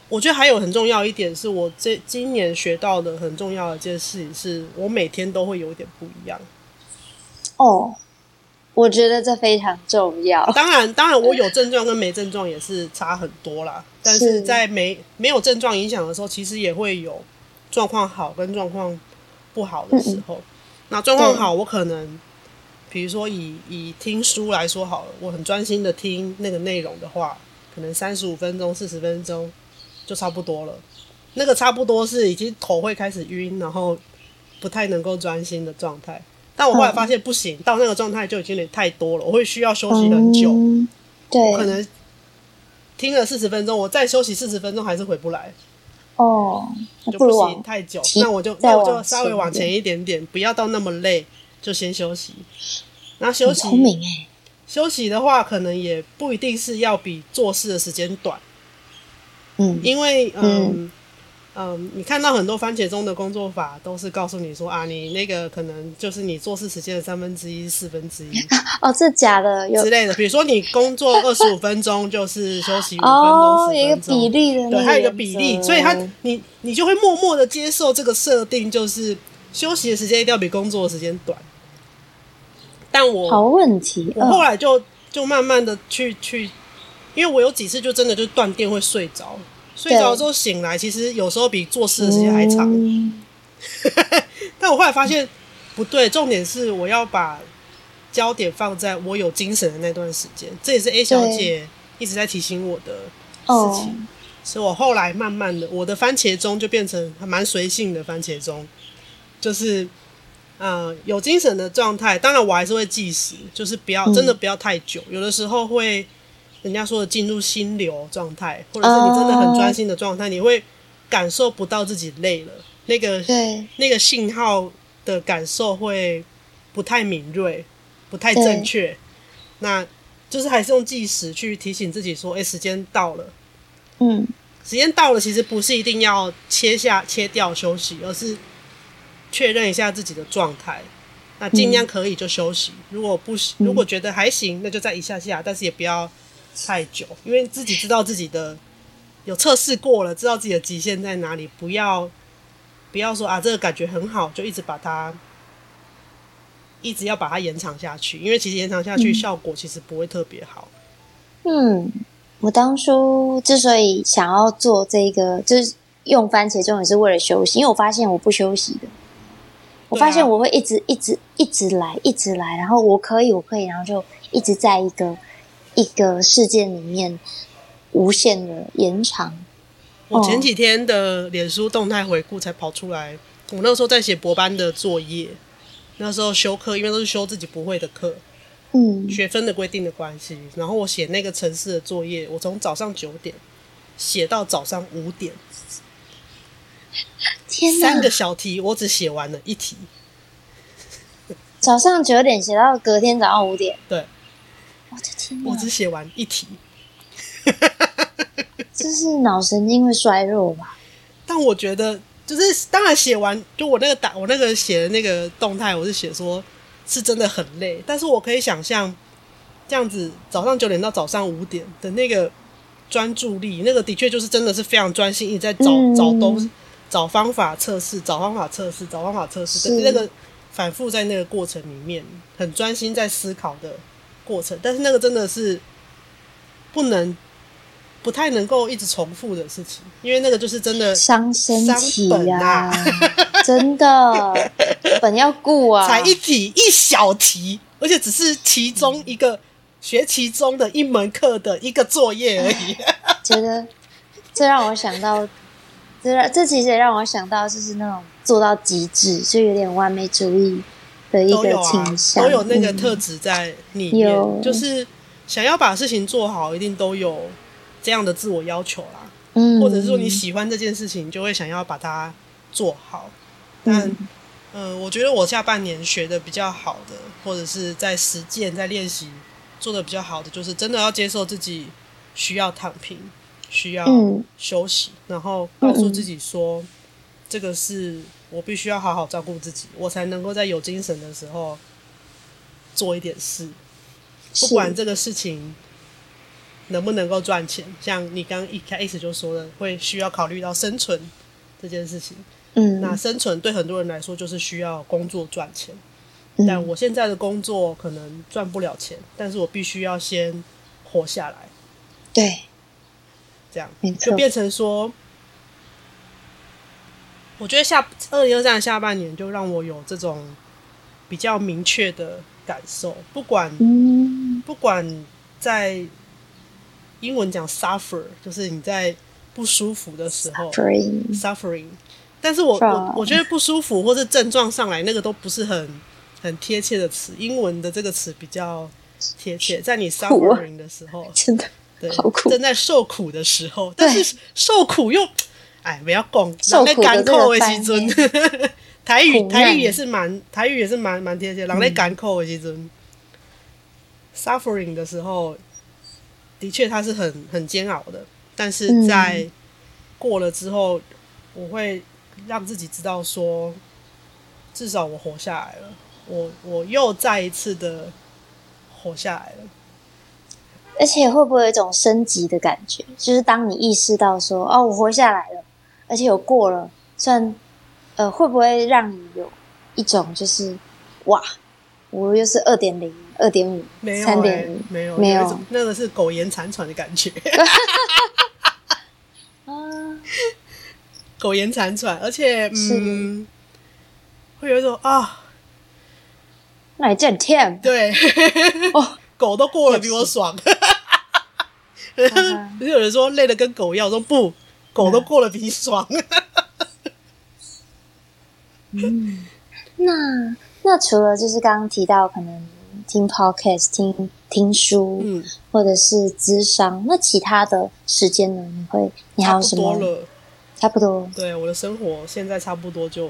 我觉得还有很重要一点，是我这今年学到的很重要的一件事情，是我每天都会有一点不一样。哦，我觉得这非常重要。当然，当然，我有症状跟没症状也是差很多啦。[LAUGHS] 但是在没没有症状影响的时候，其实也会有状况好跟状况不好的时候。嗯、那状况好，我可能比如说以以听书来说好了，我很专心的听那个内容的话，可能三十五分钟、四十分钟。就差不多了，那个差不多是已经头会开始晕，然后不太能够专心的状态。但我后来发现不行，嗯、到那个状态就已经有点太多了，我会需要休息很久。嗯、对，可能听了四十分钟，我再休息四十分钟还是回不来。哦，就不行太久，那我就那我就稍微往前一点点，不要到那么累，就先休息。那休息，休息的话，可能也不一定是要比做事的时间短。嗯，因为嗯嗯，嗯，你看到很多番茄钟的工作法都是告诉你说啊，你那个可能就是你做事时间的三分之一、四分之一哦，这假的有之类的。比如说你工作二十五分钟，就是休息五分钟、十分钟，有一个比例的，对，还有一个比例，所以他你你就会默默的接受这个设定，就是休息的时间一定要比工作的时间短。但我好问题，我后来就就慢慢的去去。因为我有几次就真的就断电会睡着，睡着之后醒来，其实有时候比做事的时间还长。嗯、[LAUGHS] 但我后来发现不对，重点是我要把焦点放在我有精神的那段时间。这也是 A 小姐一直在提醒我的事情。哦、所以我后来慢慢的，我的番茄钟就变成蛮随性的番茄钟，就是嗯、呃，有精神的状态。当然我还是会计时，就是不要真的不要太久，嗯、有的时候会。人家说的进入心流状态，或者是你真的很专心的状态，uh, 你会感受不到自己累了，那个对那个信号的感受会不太敏锐，不太正确。那就是还是用计时去提醒自己说：“哎、欸，时间到了。”嗯，时间到了，其实不是一定要切下切掉休息，而是确认一下自己的状态。那尽量可以就休息，嗯、如果不行，如果觉得还行，那就再一下下，但是也不要。太久，因为自己知道自己的有测试过了，知道自己的极限在哪里，不要不要说啊，这个感觉很好，就一直把它一直要把它延长下去，因为其实延长下去效果其实不会特别好。嗯，我当初之所以想要做这个，就是用番茄钟也是为了休息，因为我发现我不休息的，我发现我会一直一直一直来，一直来，然后我可以，我可以，然后就一直在一个。一个事件里面无限的延长，我前几天的脸书动态回顾才跑出来，我那时候在写博班的作业，那时候修课，因为都是修自己不会的课，嗯，学分的规定的关系，然后我写那个城市的作业，我从早上九点写到早上五点，[LAUGHS] 天哪，三个小题我只写完了一题，早上九点写到隔天早上五点，对，我的天，我只写完一题。[LAUGHS] 这是脑神经会衰弱吧？但我觉得，就是当然写完，就我那个打我那个写的那个动态，我是写说是真的很累。但是我可以想象，这样子早上九点到早上五点的那个专注力，那个的确就是真的是非常专心，一直在找、嗯、找东西、找方法测试、找方法测试、找方法测试的那个反复在那个过程里面，很专心在思考的过程。但是那个真的是不能。不太能够一直重复的事情，因为那个就是真的伤身体呀，真的本要顾啊，[LAUGHS] 才一题一小题，而且只是其中一个学期中的一门课的一个作业而已。[LAUGHS] 觉得这让我想到，这让这其实也让我想到，就是那种做到极致，就有点完美主义的一个倾向，都有啊，都有那个特质在里面，嗯，就是想要把事情做好，一定都有。这样的自我要求啦，嗯，或者是说你喜欢这件事情，就会想要把它做好。但，嗯，呃，我觉得我下半年学的比较好的，或者是在实践、在练习做的比较好的，就是真的要接受自己需要躺平，需要休息，嗯，然后告诉自己说，这个是我必须要好好照顾自己，我才能够在有精神的时候做一点事，不管这个事情。能不能够赚钱？像你刚刚一开始就说的，会需要考虑到生存这件事情。嗯，那生存对很多人来说就是需要工作赚钱。嗯，但我现在的工作可能赚不了钱，但是我必须要先活下来。对，这样就变成说，我觉得下二零二三下半年就让我有这种比较明确的感受，不管，嗯，不管在。英文讲 suffer，就是你在不舒服的时候 suffering，, suffering 但是我我我觉得不舒服或者症状上来那个都不是很很贴切的词，英文的这个词比较贴切，在你 suffering 的时候，[LAUGHS] 真的对好苦，正在受苦的时候，但是受苦又哎不要讲，人在甘苦的时阵，[LAUGHS] 台语台语也是蛮台语也是蛮蛮贴切，人在甘苦的时阵、嗯、，suffering 的时候。的确，它是很很煎熬的，但是在过了之后，嗯，我会让自己知道说，至少我活下来了，我我又再一次的活下来了。而且会不会有一种升级的感觉？就是当你意识到说，哦，我活下来了，而且有过了，算呃，会不会让你有一种就是哇，我又是二点零？二点五，三点零，没有，没有，那个是苟延残喘的感觉。[LAUGHS] 啊，苟延残喘，而且嗯，会有一种啊，那也真甜。对，哦，狗都过了比我爽。[LAUGHS] [LAUGHS] 有人说累得跟狗一样，我说不，狗都过了比你爽。[LAUGHS] 嗯，那那除了就是刚刚提到可能。听 podcast、听听书，嗯，或者是咨商，那其他的时间呢？你会你还有什么？差不多了，差不多。对，我的生活现在差不多就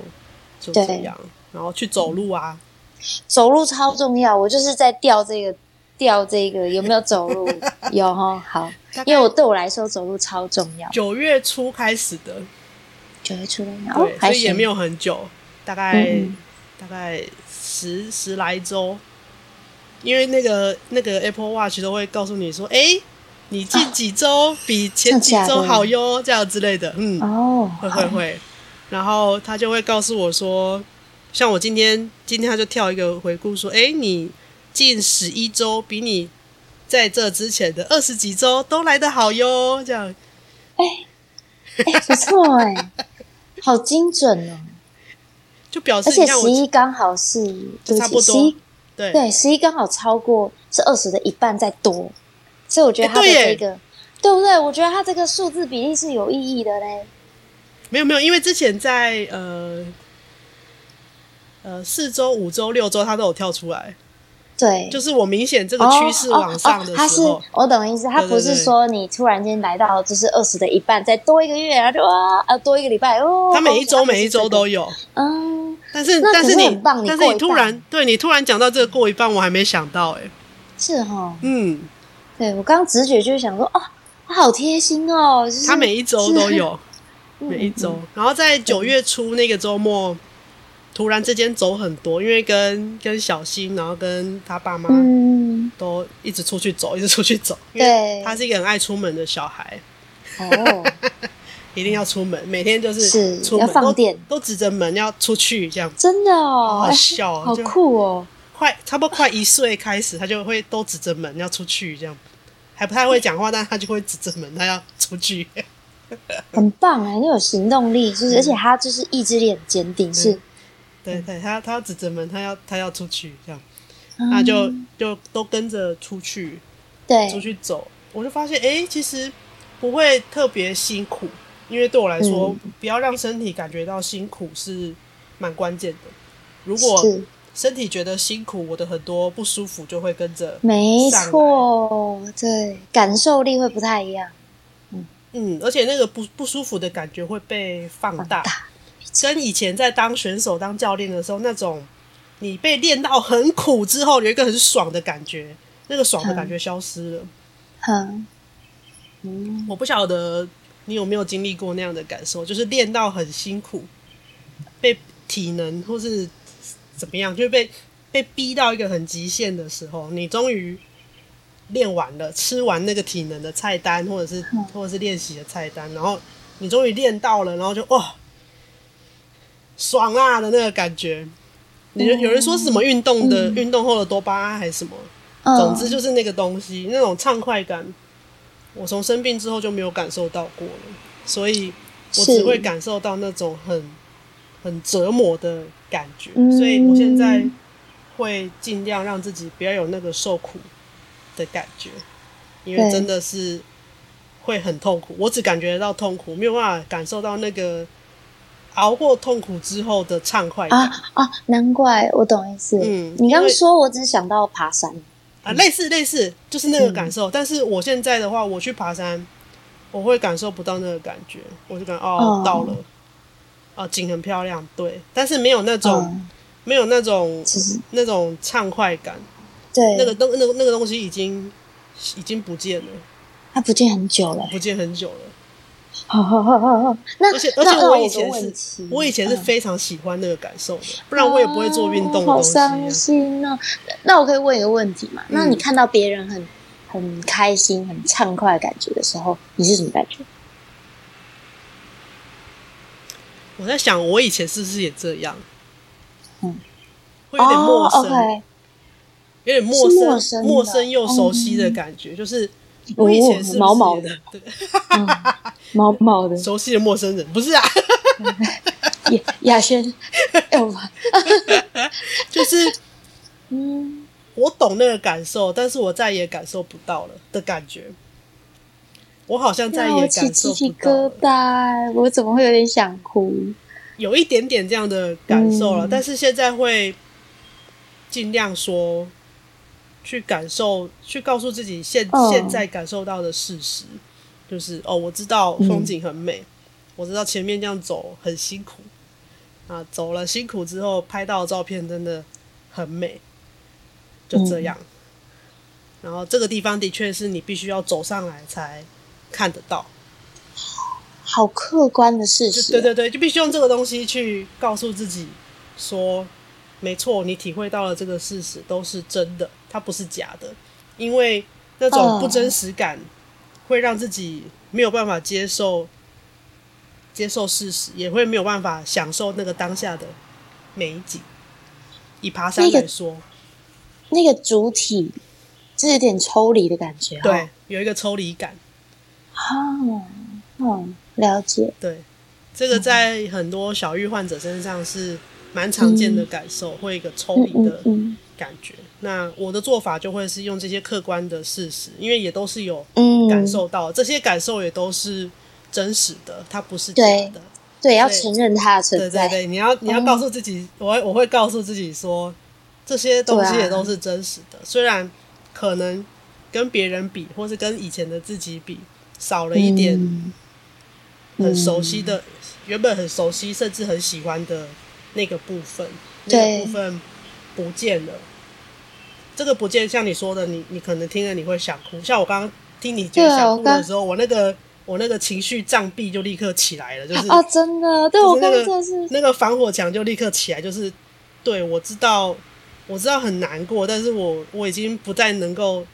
就这样，然后去走路啊，走路超重要。我就是在调这个调这个有没有走路？[LAUGHS] 有哈，好，因为我对我来说走路超重要。九月初开始的，九月初的，对，所以也没有很久，大概大概十十来周。因为那个那个 Apple Watch 都会告诉你说，哎、欸，你近几周比前几周好哟、哦，这样之类的，嗯，哦，会会会，然后他就会告诉我说，像我今天今天他就跳一个回顾说，哎、欸，你近十一周比你在这之前的二十几周都来得好哟，这样，哎、欸，哎、欸，不错哎、欸，好精准哦，[LAUGHS] 就表示而且十一刚好是差不多。对对，十一刚好超过是二十的一半再多，所以我觉得他的这个对不对？我觉得他这个数字比例是有意义的嘞。没有没有，因为之前在呃呃四周、五周、六周，他都有跳出来。对，就是我明显这个趋势往上的时候，它是我懂意思，他不是说你突然间来到就是二十的一半，再多一个月，然后就哇，呃，多一个礼拜哦。他每一周每一周都有，嗯，但是但是你但是你突然对你突然讲到这个过一半，我还没想到哎，是哈，嗯，对我刚刚直觉就是想说，哦，他好贴心哦，他每一周都有，[LAUGHS] 每一周，然后在九月初那个周末。突然之间走很多，因为跟跟小新，然后跟他爸妈都一直出去走，嗯、一直出去走。[LAUGHS] 对，他是一个很爱出门的小孩。哦，[LAUGHS] 一定要出门，每天就是出门是要放电都，都指着门要出去这样。真的哦，好，好笑，好酷哦！快，差不多快一岁开始，他就会都指着门要出去，这样还不太会讲话，但他就会指着门，他要出去。很棒哎，很有行动力，就是、嗯、而且他就是意志力很坚定，嗯、是。对对，他他要指着门，他要他要出去，这样，他就就都跟着出去，对，出去走。我就发现，哎，其实不会特别辛苦，因为对我来说，嗯、不要让身体感觉到辛苦是蛮关键的。如果身体觉得辛苦，我的很多不舒服就会跟着，没错，对，感受力会不太一样。嗯嗯，而且那个不不舒服的感觉会被放大。放大跟以前在当选手、当教练的时候，那种你被练到很苦之后，有一个很爽的感觉，那个爽的感觉消失了。嗯，嗯，我不晓得你有没有经历过那样的感受，就是练到很辛苦，被体能或是怎么样，就被被逼到一个很极限的时候，你终于练完了，吃完那个体能的菜单，或者是或者是练习的菜单，然后你终于练到了，然后就哇。爽啊的那个感觉，你有人说是什么运动的运、嗯、动后的多巴胺还是什么，嗯、总之就是那个东西，那种畅快感，我从生病之后就没有感受到过了，所以我只会感受到那种很很折磨的感觉，嗯、所以我现在会尽量让自己不要有那个受苦的感觉，因为真的是会很痛苦，我只感觉到痛苦，没有办法感受到那个。熬过痛苦之后的畅快感。啊啊！难怪我懂意思。嗯，你刚刚说，我只想到爬山。啊，类似类似，就是那个感受。嗯、但是我现在的话，我去爬山，我会感受不到那个感觉，我就感觉哦，哦。到了，啊，景很漂亮，对，但是没有那种、嗯、没有那种实。那种畅快感，对，那个东那个那个东西已经已经不见了，它不见很久了，不见很久了。那而且而且我以前是，我以前是非常喜欢那个感受的，不然我也不会做运动的东西。好伤心啊！那我可以问一个问题吗？那你看到别人很很开心、很畅快的感觉的时候，你是什么感觉？我在想，我以前是不是也这样？嗯，会有点陌生，有点陌生，陌生又熟悉的感觉，就是。我以前是毛毛的，对，毛毛的，熟悉的陌生人，不是啊？[LAUGHS] 亚亚轩，[LAUGHS] 就是，嗯，我懂那个感受，但是我再也感受不到了的感觉。我好像再也感受不到我怎么会有点想哭？有一点点这样的感受了，但是现在会尽量说。去感受，去告诉自己现现在感受到的事实，就是哦，我知道风景很美，我知道前面这样走很辛苦啊，走了辛苦之后拍到的照片真的很美，就这样。然后这个地方的确是你必须要走上来才看得到，好客观的事实。对对对，就必须用这个东西去告诉自己说。没错，你体会到了这个事实都是真的，它不是假的，因为那种不真实感会让自己没有办法接受接受事实，也会没有办法享受那个当下的美景。以爬山来说，那个、那个主体是有点抽离的感觉，对，有一个抽离感。哦，哦，了解。对，这个在很多小玉患者身上是。蛮常见的感受，会一个抽离的感觉。那我的做法就会是用这些客观的事实，因为也都是有感受到，嗯、这些感受也都是真实的，它不是假的。对，要承认它的存在。对对对，你要你要告诉自己，嗯、我会我会告诉自己说，这些东西也都是真实的。啊、虽然可能跟别人比，或是跟以前的自己比，少了一点很熟悉的，嗯、原本很熟悉甚至很喜欢的那个部分，那个部分不见了。这个不见，像你说的，你你可能听了你会想哭。像我刚刚听你讲想哭的时候，我，我那个。我那个情绪障壁就立刻起来了，就是啊，真的，对我刚刚真的是那个防火墙就立刻起来，就是对我知道，我知道很难过，但是我我已经不再能够，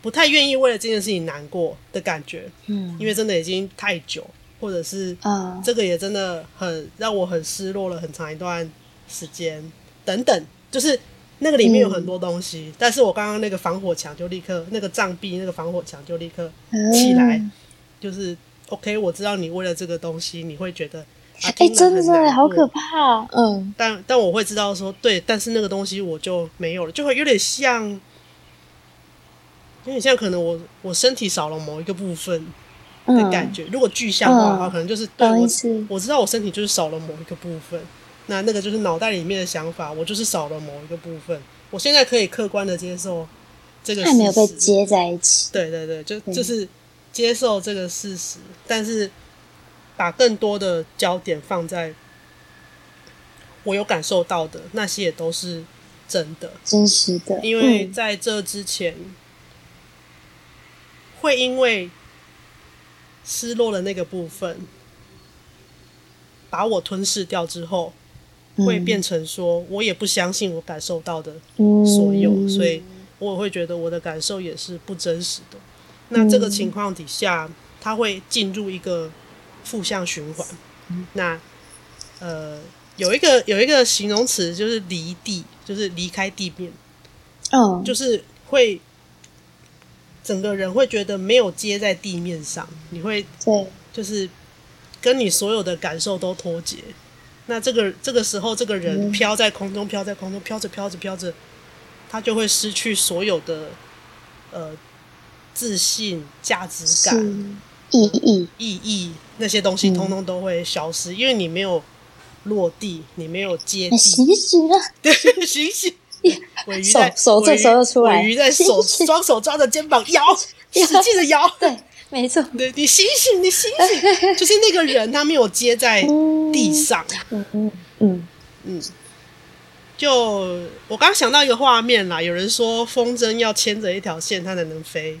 不太愿意为了这件事情难过的感觉，嗯，因为真的已经太久，或者是嗯，这个也真的很让我很失落了很长一段时间，等等，就是那个里面有很多东西，嗯、但是我刚刚那个防火墙就立刻那个障壁那个防火墙就立刻起来。嗯就是 OK，我知道你为了这个东西，你会觉得哎、欸，真的好可怕。嗯，但但我会知道说，对，但是那个东西我就没有了，就会有点像，有点像可能我我身体少了某一个部分的感觉。嗯、如果具象化的话，嗯、可能就是对我我知道我身体就是少了某一个部分，那那个就是脑袋里面的想法，我就是少了某一个部分。我现在可以客观的接受这个，还没有被接在一起。对对对，就就是。接受这个事实，但是把更多的焦点放在我有感受到的那些，也都是真的、真实的。因为在这之前，嗯、会因为失落的那个部分把我吞噬掉之后，嗯、会变成说我也不相信我感受到的所有，嗯、所以我会觉得我的感受也是不真实的。那这个情况底下，它会进入一个负向循环。那呃，有一个有一个形容词就是离地，就是离开地面。嗯，就是会整个人会觉得没有接在地面上，你会对，就是跟你所有的感受都脱节。那这个这个时候，这个人飘在空中，飘在空中，飘着飘着飘着，他就会失去所有的呃。自信、价值感、意义、意义那些东西，通通都会消失，嗯、因为你没有落地，你没有接地。醒醒啊！[LAUGHS] 对，醒醒！[LAUGHS] 尾鱼在手，这时候出来，尾鱼在手，双手抓着肩膀摇，[LAUGHS] 使劲的摇。[LAUGHS] 对，没错。对，你醒醒，你醒醒！就是那个人，他没有接在地上。嗯嗯嗯嗯。就我刚想到一个画面啦，有人说风筝要牵着一条线，它才能飞。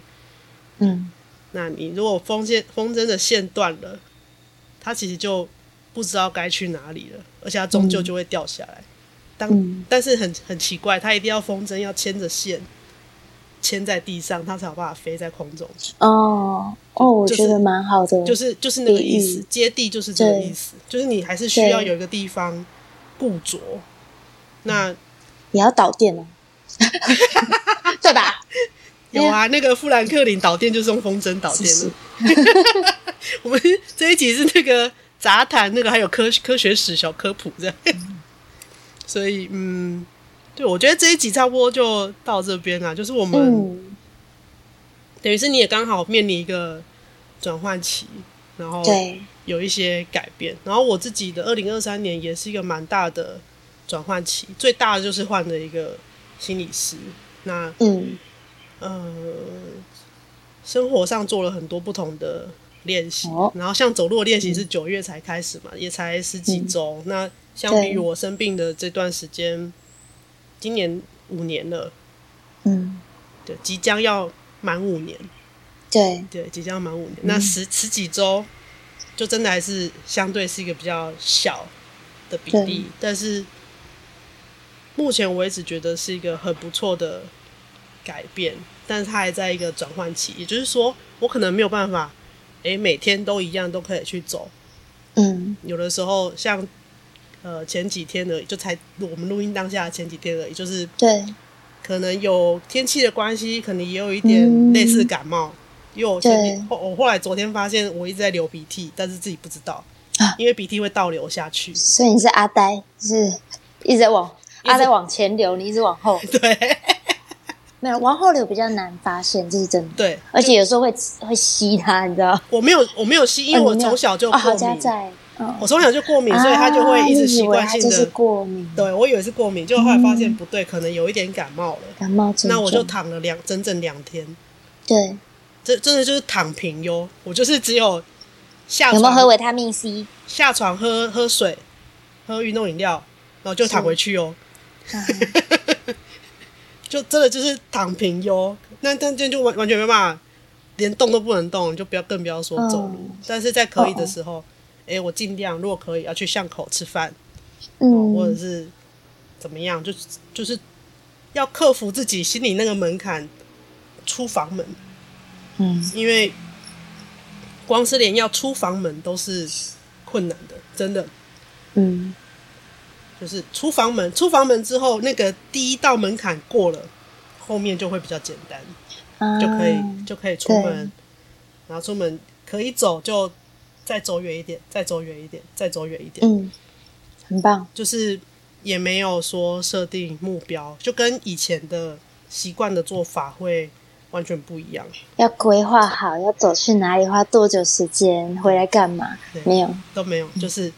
嗯，那你如果风线风筝的线断了，它其实就不知道该去哪里了，而且它终究就会掉下来。当、嗯、但是很很奇怪，它一定要风筝要牵着线，牵在地上，它才有办法飞在空中。哦哦，我觉得蛮好的，就是就是那个意思，接地就是这个意思，就是你还是需要有一个地方固着。那你要导电哦，[LAUGHS] 对吧？有啊，那个富兰克林导电就是用风筝导电的。[LAUGHS] 我们这一集是那个杂谈，那个还有科科学史小科普这样。所以，嗯，对，我觉得这一集差不多就到这边了。就是我们、嗯、等于是你也刚好面临一个转换期，然后有一些改变。然后我自己的二零二三年也是一个蛮大的转换期，最大的就是换了一个心理师。那嗯。呃，生活上做了很多不同的练习，哦、然后像走路的练习是九月才开始嘛，嗯、也才十几周。嗯、那相比于我生病的这段时间，今年五年了，嗯，对，即将要满五年，对。对，即将满五年。嗯、那十十几周，就真的还是相对是一个比较小的比例，但是目前为止觉得是一个很不错的改变。但是它还在一个转换期，也就是说，我可能没有办法，诶，每天都一样都可以去走。嗯，有的时候像，呃，前几天而已，就才我们录音当下前几天而已，就是对，可能有天气的关系，可能也有一点类似感冒。嗯、因为我前天对我后来昨天发现我一直在流鼻涕，但是自己不知道，啊、因为鼻涕会倒流下去。所以你是阿呆，是一直在往阿呆往前流，你一直往后。[LAUGHS] 对，没有往后流比较难发现，这是真的。对，而且有时候会会吸它，你知道？我没有，我没有吸，因为我从小就过敏。在，我从小就过敏，所以他就会一直习惯性的过敏。对，我以为是过敏，就后来发现不对，可能有一点感冒了。感冒，那我就躺了两整整两天。对，这真的就是躺平哟。我就是只有下床有没有喝维他命 C？下床喝喝水，喝运动饮料，然后就躺回去哦。[LAUGHS] 就真的就是躺平哟。那但这就完完全没办法，连动都不能动，就不要更不要说走路。但是在可以的时候，哎，我尽量如果可以要去巷口吃饭，嗯，或者是怎么样，就就是要克服自己心里那个门槛。出房门，嗯，因为光是连要出房门都是困难的，真的，嗯，就是出房门，出房门之后，那个第一道门槛过了，后面就会比较简单，啊、就可以就可以出门，然后出门可以走，就再走远一点，再走远一点，再走远一点，嗯，很棒，就是也没有说设定目标，就跟以前的习惯的做法会。完全不一样，要规划好要走去哪里，花多久时间，回来干嘛？对没有，都没有，就是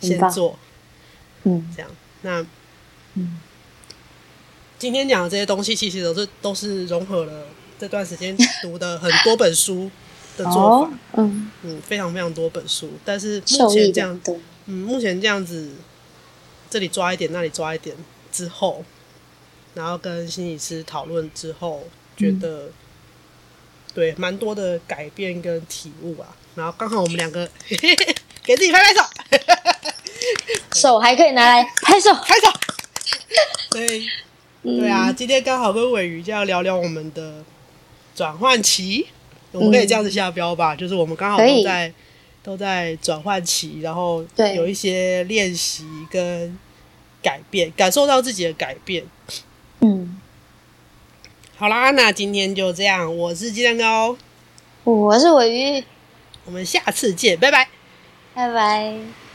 先做，嗯，这样。那，嗯，今天讲的这些东西，其实都是都是融合了这段时间读的很多本书的做法，哦、嗯。嗯，非常非常多本书。但是目前这样，嗯，目前这样子，这里抓一点，那里抓一点之后，然后跟心理师讨论之后，觉得。嗯。对，蛮多的改变跟体悟啊，然后刚好我们两个 [LAUGHS] 给自己拍拍手，手还可以拿来拍手。拍手。[LAUGHS] 对，对啊，今天刚好跟尾鱼就要聊聊我们的转换期，我们可以这样子下标吧，嗯、就是我们刚好都在都在转换期，然后有一些练习跟改变，感受到自己的改变。嗯。好啦，那今天就这样。我是鸡蛋糕，我是尾鱼，我们下次见，拜拜，拜拜。